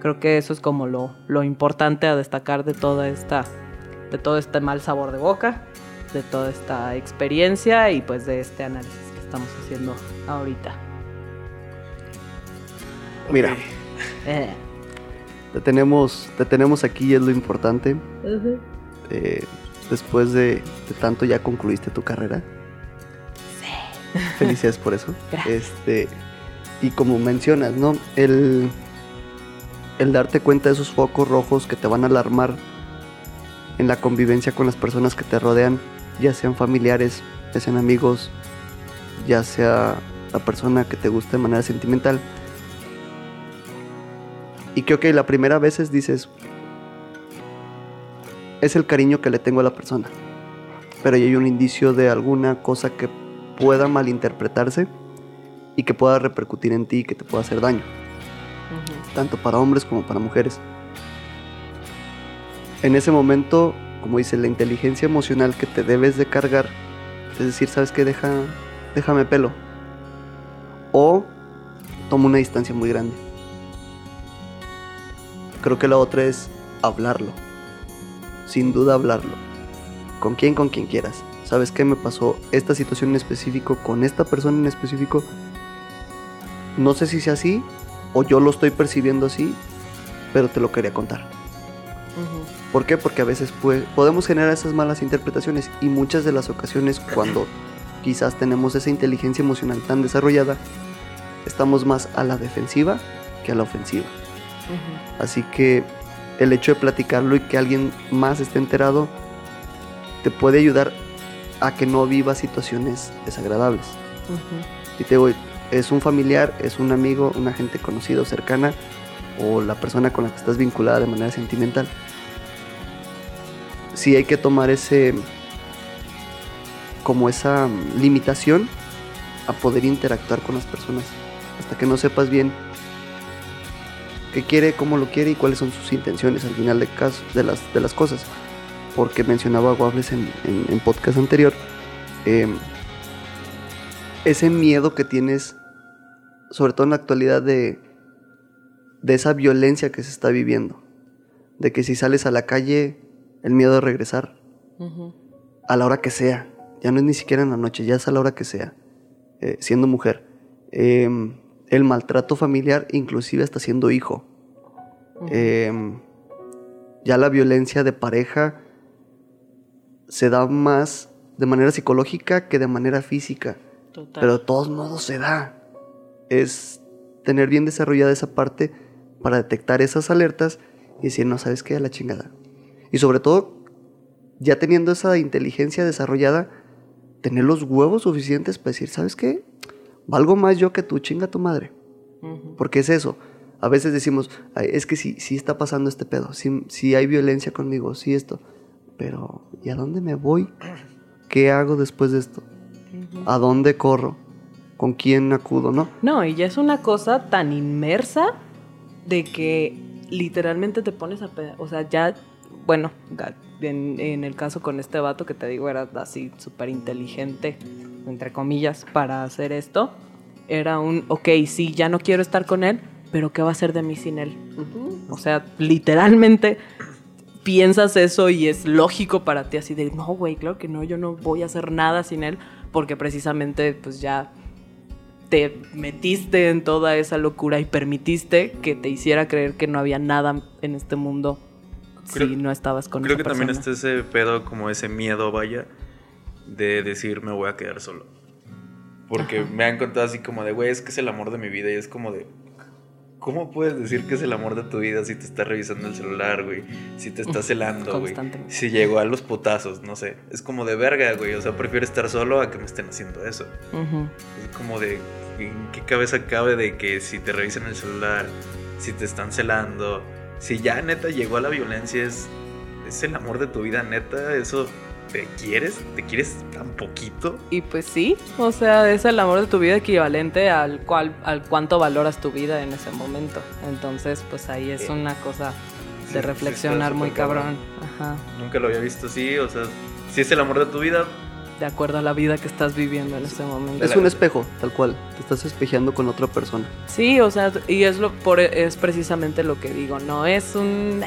creo que eso es como lo, lo importante a destacar de toda esta de todo este mal sabor de boca, de toda esta experiencia y pues de este análisis que estamos haciendo ahorita. Mira, eh. te, tenemos, te tenemos aquí, es lo importante. Eh, después de, de, tanto ya concluiste tu carrera. Sí. Felicidades por eso. Este, y como mencionas, ¿no? El, el darte cuenta de esos focos rojos que te van a alarmar en la convivencia con las personas que te rodean, ya sean familiares, ya sean amigos, ya sea la persona que te guste de manera sentimental. Y creo que la primera vez es dices, es el cariño que le tengo a la persona, pero hay un indicio de alguna cosa que pueda malinterpretarse y que pueda repercutir en ti y que te pueda hacer daño, tanto para hombres como para mujeres en ese momento, como dice, la inteligencia emocional que te debes de cargar, es decir, sabes que deja, déjame pelo. O toma una distancia muy grande. Creo que la otra es hablarlo. Sin duda hablarlo. ¿Con quién? Con quien quieras. ¿Sabes qué me pasó esta situación en específico con esta persona en específico? No sé si sea así o yo lo estoy percibiendo así, pero te lo quería contar. ¿Por qué? Porque a veces podemos generar esas malas interpretaciones y muchas de las ocasiones cuando quizás tenemos esa inteligencia emocional tan desarrollada, estamos más a la defensiva que a la ofensiva. Así que el hecho de platicarlo y que alguien más esté enterado te puede ayudar a que no viva situaciones desagradables. Y te digo, es un familiar, es un amigo, una gente conocida o cercana o la persona con la que estás vinculada de manera sentimental. Sí hay que tomar ese como esa limitación a poder interactuar con las personas. Hasta que no sepas bien qué quiere, cómo lo quiere y cuáles son sus intenciones al final de, caso, de, las, de las cosas. Porque mencionaba Waffles en, en, podcast anterior, em, ese miedo que tienes, sobre todo en la actualidad, de, de esa violencia que se está viviendo. De que si sales a la calle el miedo de regresar. a la hora que sea. Ya no es ni siquiera en la noche, ya es a la hora que sea, eh, siendo mujer. Em, el maltrato familiar, inclusive hasta siendo hijo. Em, ya la violencia de pareja se da más de manera psicológica que de manera física. Total. Pero de todos modos se da. Es tener bien desarrollada esa parte para detectar esas alertas y decir, no, ¿sabes qué? A la chingada. Y sobre todo, ya teniendo esa inteligencia desarrollada, tener los huevos suficientes para decir, ¿sabes qué? Valgo más yo que tú, chinga tu madre. Porque es eso. A veces decimos, "Ay, es que sí, está pasando este pedo, sí, hay violencia conmigo, sí esto. Pero, ¿y a dónde me voy? ¿Qué hago después de esto? ¿A dónde corro? ¿Con quién acudo? ¿No? No, y ya es una cosa tan inmersa de que literalmente te pones a... peda- O sea, ya, bueno, en, en el caso con este vato que te digo era así súper inteligente, entre comillas, para hacer esto, era un, ok, sí, ya no quiero estar con él, pero ¿qué va a hacer de mí sin él? O sea, literalmente piensas eso y es lógico para ti así de, no, güey, claro que no, yo no voy a hacer nada sin él, porque precisamente pues ya te metiste en toda esa locura y permitiste que te hiciera creer que no había nada en este mundo Creo- si no estabas con Creo esa que también está ese pedo, como ese miedo, vaya, de decir me voy a quedar solo. Porque Ajá. me han contado así como de, güey, es que es el amor de mi vida. Y es como de, ¿cómo puedes decir que es el amor de tu vida si te está revisando el celular, güey? Si te está celando, güey. Si llegó a los putazos, no sé. Es como de verga, güey. O sea, prefiero estar solo a que me estén haciendo eso. Es como de, ¿en qué cabeza cabe de que si te revisan el celular, si te están celando, si ya neta llegó a la violencia, es, es el amor de tu vida, neta, eso te quieres, te quieres tan poquito. Y pues sí, o sea, es el amor de tu vida equivalente al cual al cuánto valoras tu vida en ese momento. Entonces, pues ahí es Sí. una cosa Sí, de sí reflexionar muy cabrón. cabrón. Ajá. Nunca lo había visto así, o sea, si es el amor de tu vida, De acuerdo a la vida que estás viviendo en ese momento. Es un espejo, tal cual. Te estás espejeando con otra persona. Sí, o sea, y es lo por es precisamente lo que digo, no es un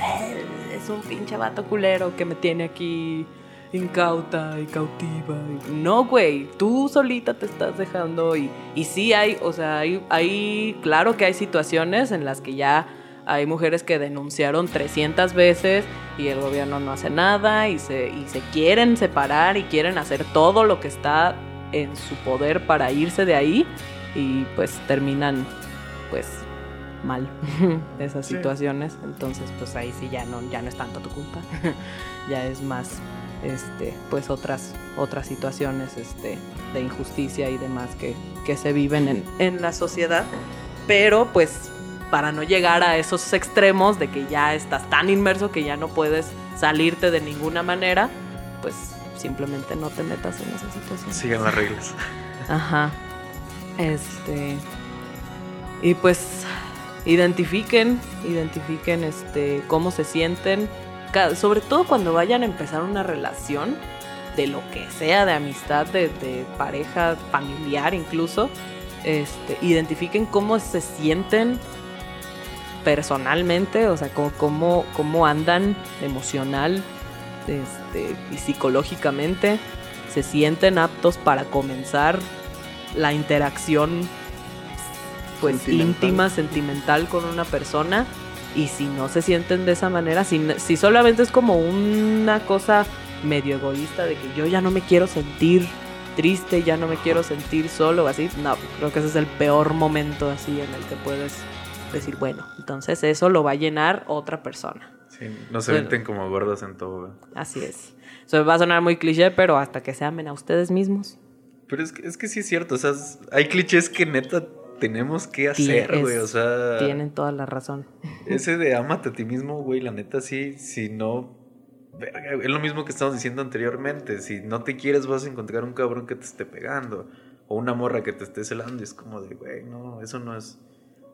es un pinche vato culero que me tiene aquí incauta y cautiva. y- No, güey, tú solita te estás dejando y, y sí hay, o sea, hay, hay, claro que hay situaciones en las que ya hay mujeres que denunciaron 300 veces y el gobierno no hace nada y se, y se quieren separar y quieren hacer todo lo que está en su poder para irse de ahí y pues terminan pues mal esas Sí. situaciones entonces pues ahí sí ya no ya no es tanto tu culpa ya es más este pues otras otras situaciones este de injusticia y demás que, que se viven en, en la sociedad pero pues para no llegar a esos extremos de que ya estás tan inmerso que ya no puedes salirte de ninguna manera pues simplemente no te metas en esa situación sigan las reglas. Ajá. Este. Y pues identifiquen, identifiquen este cómo se sienten. Sobre todo cuando vayan a empezar una relación, de lo que sea, de amistad, de, de pareja, familiar incluso. Este, identifiquen cómo se sienten personalmente, o sea, cómo, cómo, cómo andan emocional este, y psicológicamente. Se sienten aptos para comenzar la interacción pues Sentimental. íntima, sentimental con una persona y si no se sienten de esa manera, si, si solamente es como una cosa medio egoísta de que yo ya no me quiero sentir triste, ya no me quiero sentir solo así, no, creo que ese es el peor momento así en el que puedes decir, bueno, entonces eso lo va a llenar otra persona. Sí, no se venten como gordos en todo. Así es. Eso va a sonar muy cliché, pero hasta que se amen a ustedes mismos. Pero es que, es que sí es cierto, o sea, hay clichés que neta tenemos que hacer, güey, o sea... Tienen toda la razón. Ese de ámate a ti mismo, güey, la neta sí, si no... Verga, es lo mismo que estábamos diciendo anteriormente. Si no te quieres, vas a encontrar un cabrón que te esté pegando. O una morra que te esté celando. Y es como de, güey, no, eso no es.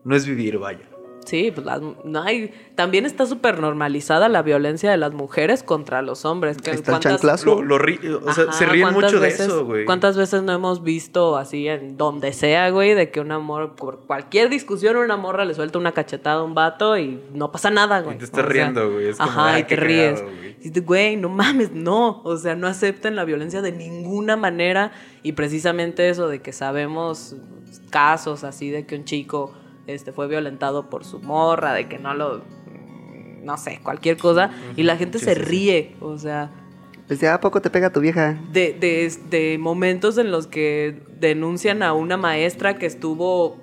No es vivir, vaya. Sí, pues las, no hay, también está súper normalizada la violencia de las mujeres contra los hombres. que Está chanclazo. Lo, lo ri- o sea, Ajá, se ríen ¿cuántas mucho de eso, güey. ¿Cuántas veces no hemos visto así en donde sea, güey, de que un amor, por cualquier discusión, una morra le suelta una cachetada a un vato y no pasa nada, güey? Y te estás O sea, riendo, güey. Es como, Ajá, "Ah, y te ríes. cagado, güey". Y dices, güey, no mames, no. O sea, no acepten la violencia de ninguna manera. Y precisamente eso de que sabemos casos así de que un chico este, fue violentado por su morra, de que no lo. No sé, cualquier cosa. Y la gente Sí, se sí, sí. ríe. O sea, Desde a poco te pega tu vieja. de, de, de momentos en los que denuncian a una maestra que estuvo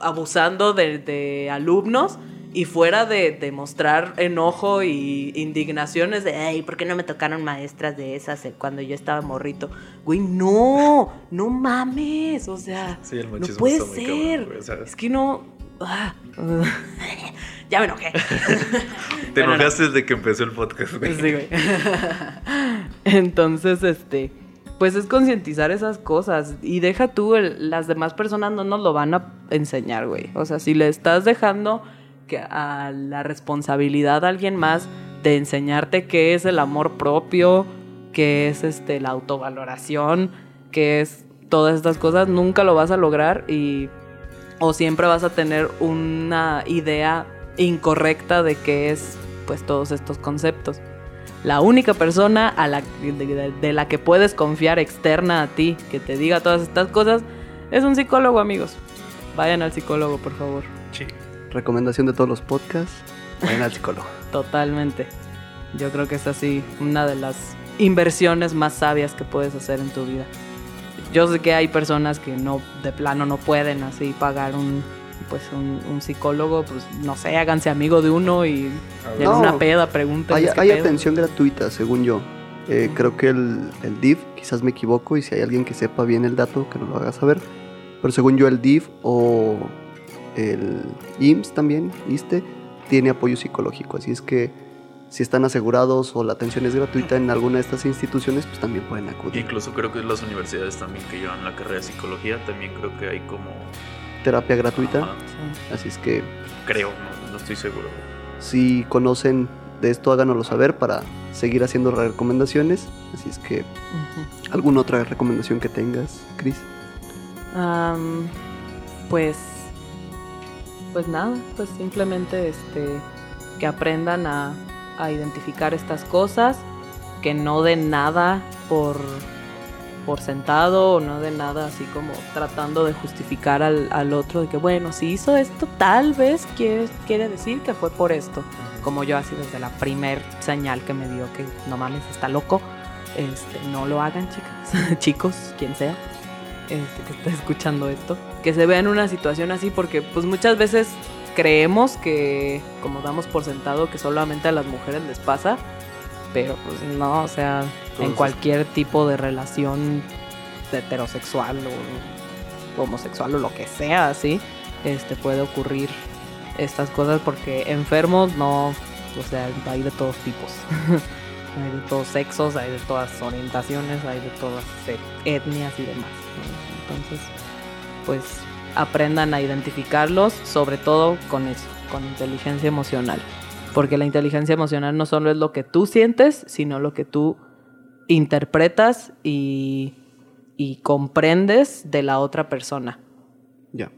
abusando de, de alumnos y fuera de, de mostrar enojo y indignaciones de, ay, ¿por qué no me tocaron maestras de esas eh, cuando yo estaba morrito? Güey, no, no mames, o sea, Sí, el no puede está muy cabrón, ser. güey, o sea. es que no... ah, ya me enojé. Te Bueno, no. enojaste desde que empezó el podcast, güey. Sí, güey. Entonces, este, pues es concientizar esas cosas y deja tú, el- las demás personas no nos lo van a enseñar, güey. O sea, si le estás dejando que a la responsabilidad a alguien más de enseñarte qué es el amor propio, qué es este la autovaloración, qué es todas estas cosas, nunca lo vas a lograr y o siempre vas a tener una idea incorrecta de qué es pues todos estos conceptos. La única persona a la, de, de- de la que puedes confiar externa a ti, que te diga todas estas cosas, es un psicólogo, amigos. Vayan al psicólogo, por favor. Sí. Recomendación de todos los podcasts. Vayan al psicólogo. Totalmente. Yo creo que es así una de las inversiones más sabias que puedes hacer en tu vida. Yo sé que hay personas que no, de plano no pueden así pagar un, pues un, un psicólogo, pues no sé, háganse amigo de uno y en No. una peda pregunten. Hay, hay atención gratuita, según yo. Eh, creo que el, el DIF, quizás me equivoco, y si hay alguien que sepa bien el dato, que nos lo haga saber. Pero según yo, el DIF o el IMSS también, ISTE, tiene apoyo psicológico. Así es que si están asegurados o la atención es gratuita en alguna de estas instituciones, pues también pueden acudir. Incluso creo que las universidades también que llevan la carrera de psicología, también creo que hay como... Terapia gratuita. Ajá, Así es que creo, no, no estoy seguro. si conocen de esto, háganoslo saber para seguir haciendo recomendaciones. Así es que, ¿alguna otra recomendación que tengas, Chris? Am, pues, pues nada, pues simplemente este, que aprendan a, a identificar estas cosas, que no den nada por, por sentado o no den nada así como tratando de justificar al, al otro de que bueno, si hizo esto tal vez quiere, quiere decir que fue por esto. Como yo así desde la primer señal que me dio que no mames, está loco. Este, no lo hagan, chicas, chicos, quien sea este, que está escuchando esto, que se vea en una situación así, porque pues muchas veces creemos que, como damos por sentado, que solamente a las mujeres les pasa, pero pues no, o sea, en cualquier tipo de relación heterosexual o homosexual o lo que sea, así, este puede ocurrir estas cosas porque enfermos no, o sea, hay de todos tipos. hay de todos sexos, hay de todas orientaciones, hay de todas eh, etnias y demás. ¿no? Entonces, pues aprendan a identificarlos, sobre todo con eso, con inteligencia emocional. Porque la inteligencia emocional no solo es lo que tú sientes, sino lo que tú interpretas y, y comprendes de la otra persona. Ya.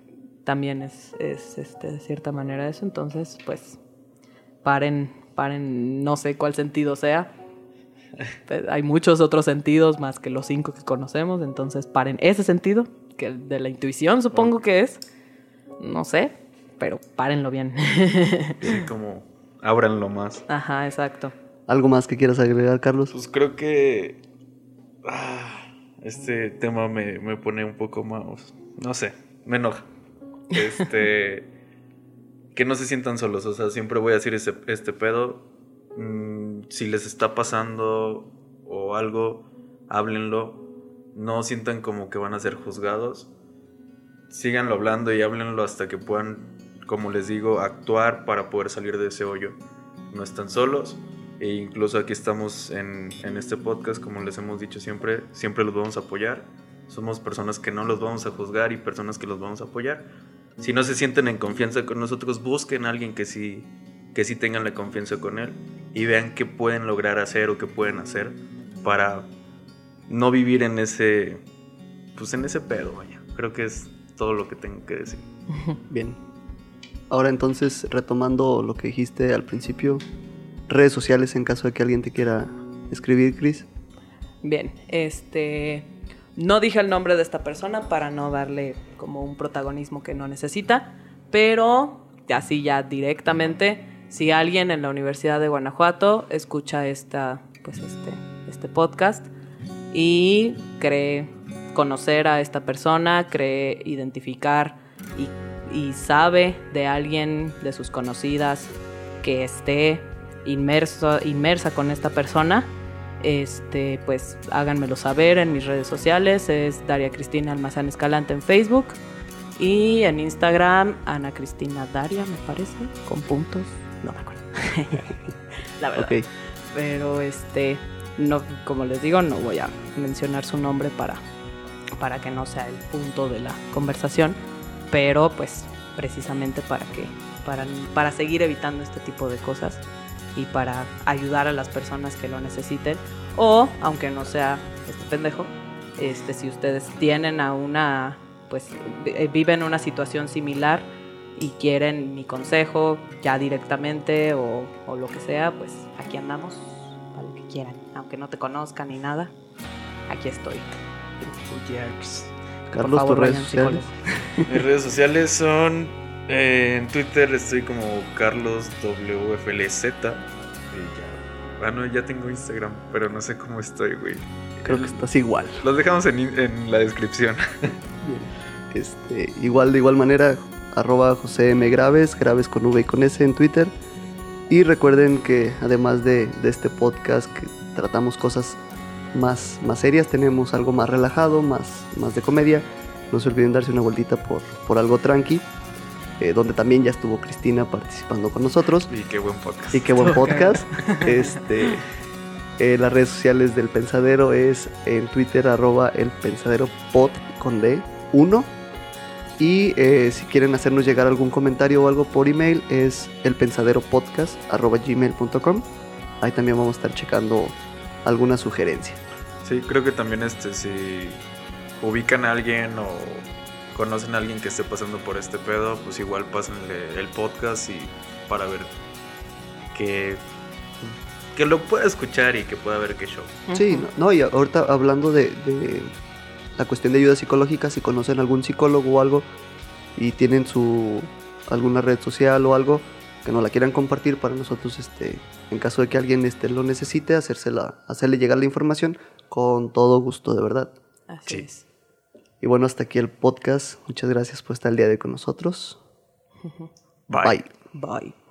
También es, es este, de cierta manera eso. Entonces, pues, paren, paren, no sé cuál sentido sea. Hay muchos otros sentidos más que los cinco que conocemos. Entonces, paren ese sentido, que de la intuición supongo que es. No sé, pero párenlo bien. Sí, como ábranlo más. Ajá, exacto. ¿Algo más que quieras agregar, Carlos? Pues creo que ah, este tema me, me pone un poco más, no sé, me enoja. Este, que no se sientan solos, o sea, siempre voy a decir ese- este pedo. mm, si les está pasando o algo, háblenlo. No sientan como que van a ser juzgados. Síganlo hablando y háblenlo hasta que puedan, como les digo, actuar para poder salir de ese hoyo. No están solos. E incluso aquí estamos en, en este podcast, como les hemos dicho siempre, siempre los vamos a apoyar. Somos personas que no los vamos a juzgar y personas que los vamos a apoyar. si no se sienten en confianza con nosotros, busquen a alguien que sí, que sí tengan la confianza con él y vean qué pueden lograr hacer o qué pueden hacer para no vivir en ese, pues en ese pedo, vaya. Creo que es todo lo que tengo que decir. Bien. Ahora entonces, retomando lo que dijiste al principio, redes sociales en caso de que alguien te quiera escribir, Chris. Bien, este... No dije el nombre de esta persona para no darle como un protagonismo que no necesita, pero así ya directamente, si alguien en la Universidad de Guanajuato escucha esta, pues este, este podcast y cree conocer a esta persona, cree identificar y, y sabe de alguien de sus conocidas que esté inmerso, inmersa con esta persona, este, pues háganmelo saber en mis redes sociales. Es Daria Cristina Almazán Escalante en Facebook. Y en Instagram, Ana Cristina Daria, me parece, con puntos. No me acuerdo. La verdad. Pero este, no, como les digo, no voy a mencionar su nombre para, para que no sea el punto de la conversación. Pero pues precisamente para que, para, para seguir evitando este tipo de cosas y para ayudar a las personas que lo necesiten. O, aunque no sea este pendejo, este, si ustedes tienen a una, pues eh, viven una situación similar y quieren mi consejo ya directamente o, o lo que sea, pues aquí andamos para lo que quieran. Aunque no te conozcan ni nada, aquí estoy. Por Carlos, favor, tus redes sociales. Mis redes sociales son. eh, en Twitter estoy como CarlosWFLZ. Y ya. Bueno, ya tengo Instagram, pero no sé cómo estoy, güey. Creo que estás igual. Los dejamos en, en la descripción. Este, igual, de igual manera, arroba José M. Graves, Graves con V y con S en Twitter. Y recuerden que además de, de este podcast que tratamos cosas más, más serias, tenemos algo más relajado, más, más de comedia. No se olviden darse una vueltita por, por algo tranqui, eh, donde también ya estuvo Cristina participando con nosotros. Y qué buen podcast. Y qué buen podcast. este, eh, las redes sociales del Pensadero es en Twitter arroba el Pensadero Pod con D 1. Y eh, si quieren hacernos llegar algún comentario o algo por email es elpensaderopodcast arroba gmail.com. Ahí también vamos a estar checando alguna sugerencia. Sí, creo que también este, si ubican a alguien o conocen a alguien que esté pasando por este pedo, pues igual pásenle el podcast y para ver que, que lo pueda escuchar y que pueda ver qué show. Sí, no, y ahorita hablando de, de la cuestión de ayuda psicológica, si conocen algún psicólogo o algo y tienen su alguna red social o algo que nos la quieran compartir para nosotros, este, en caso de que alguien este, lo necesite, hacérsela, hacerle llegar la información con todo gusto, de verdad. Así Sí. es. Y bueno, hasta aquí el podcast. Muchas gracias por estar el día de hoy con nosotros. Bye. Bye. Bye.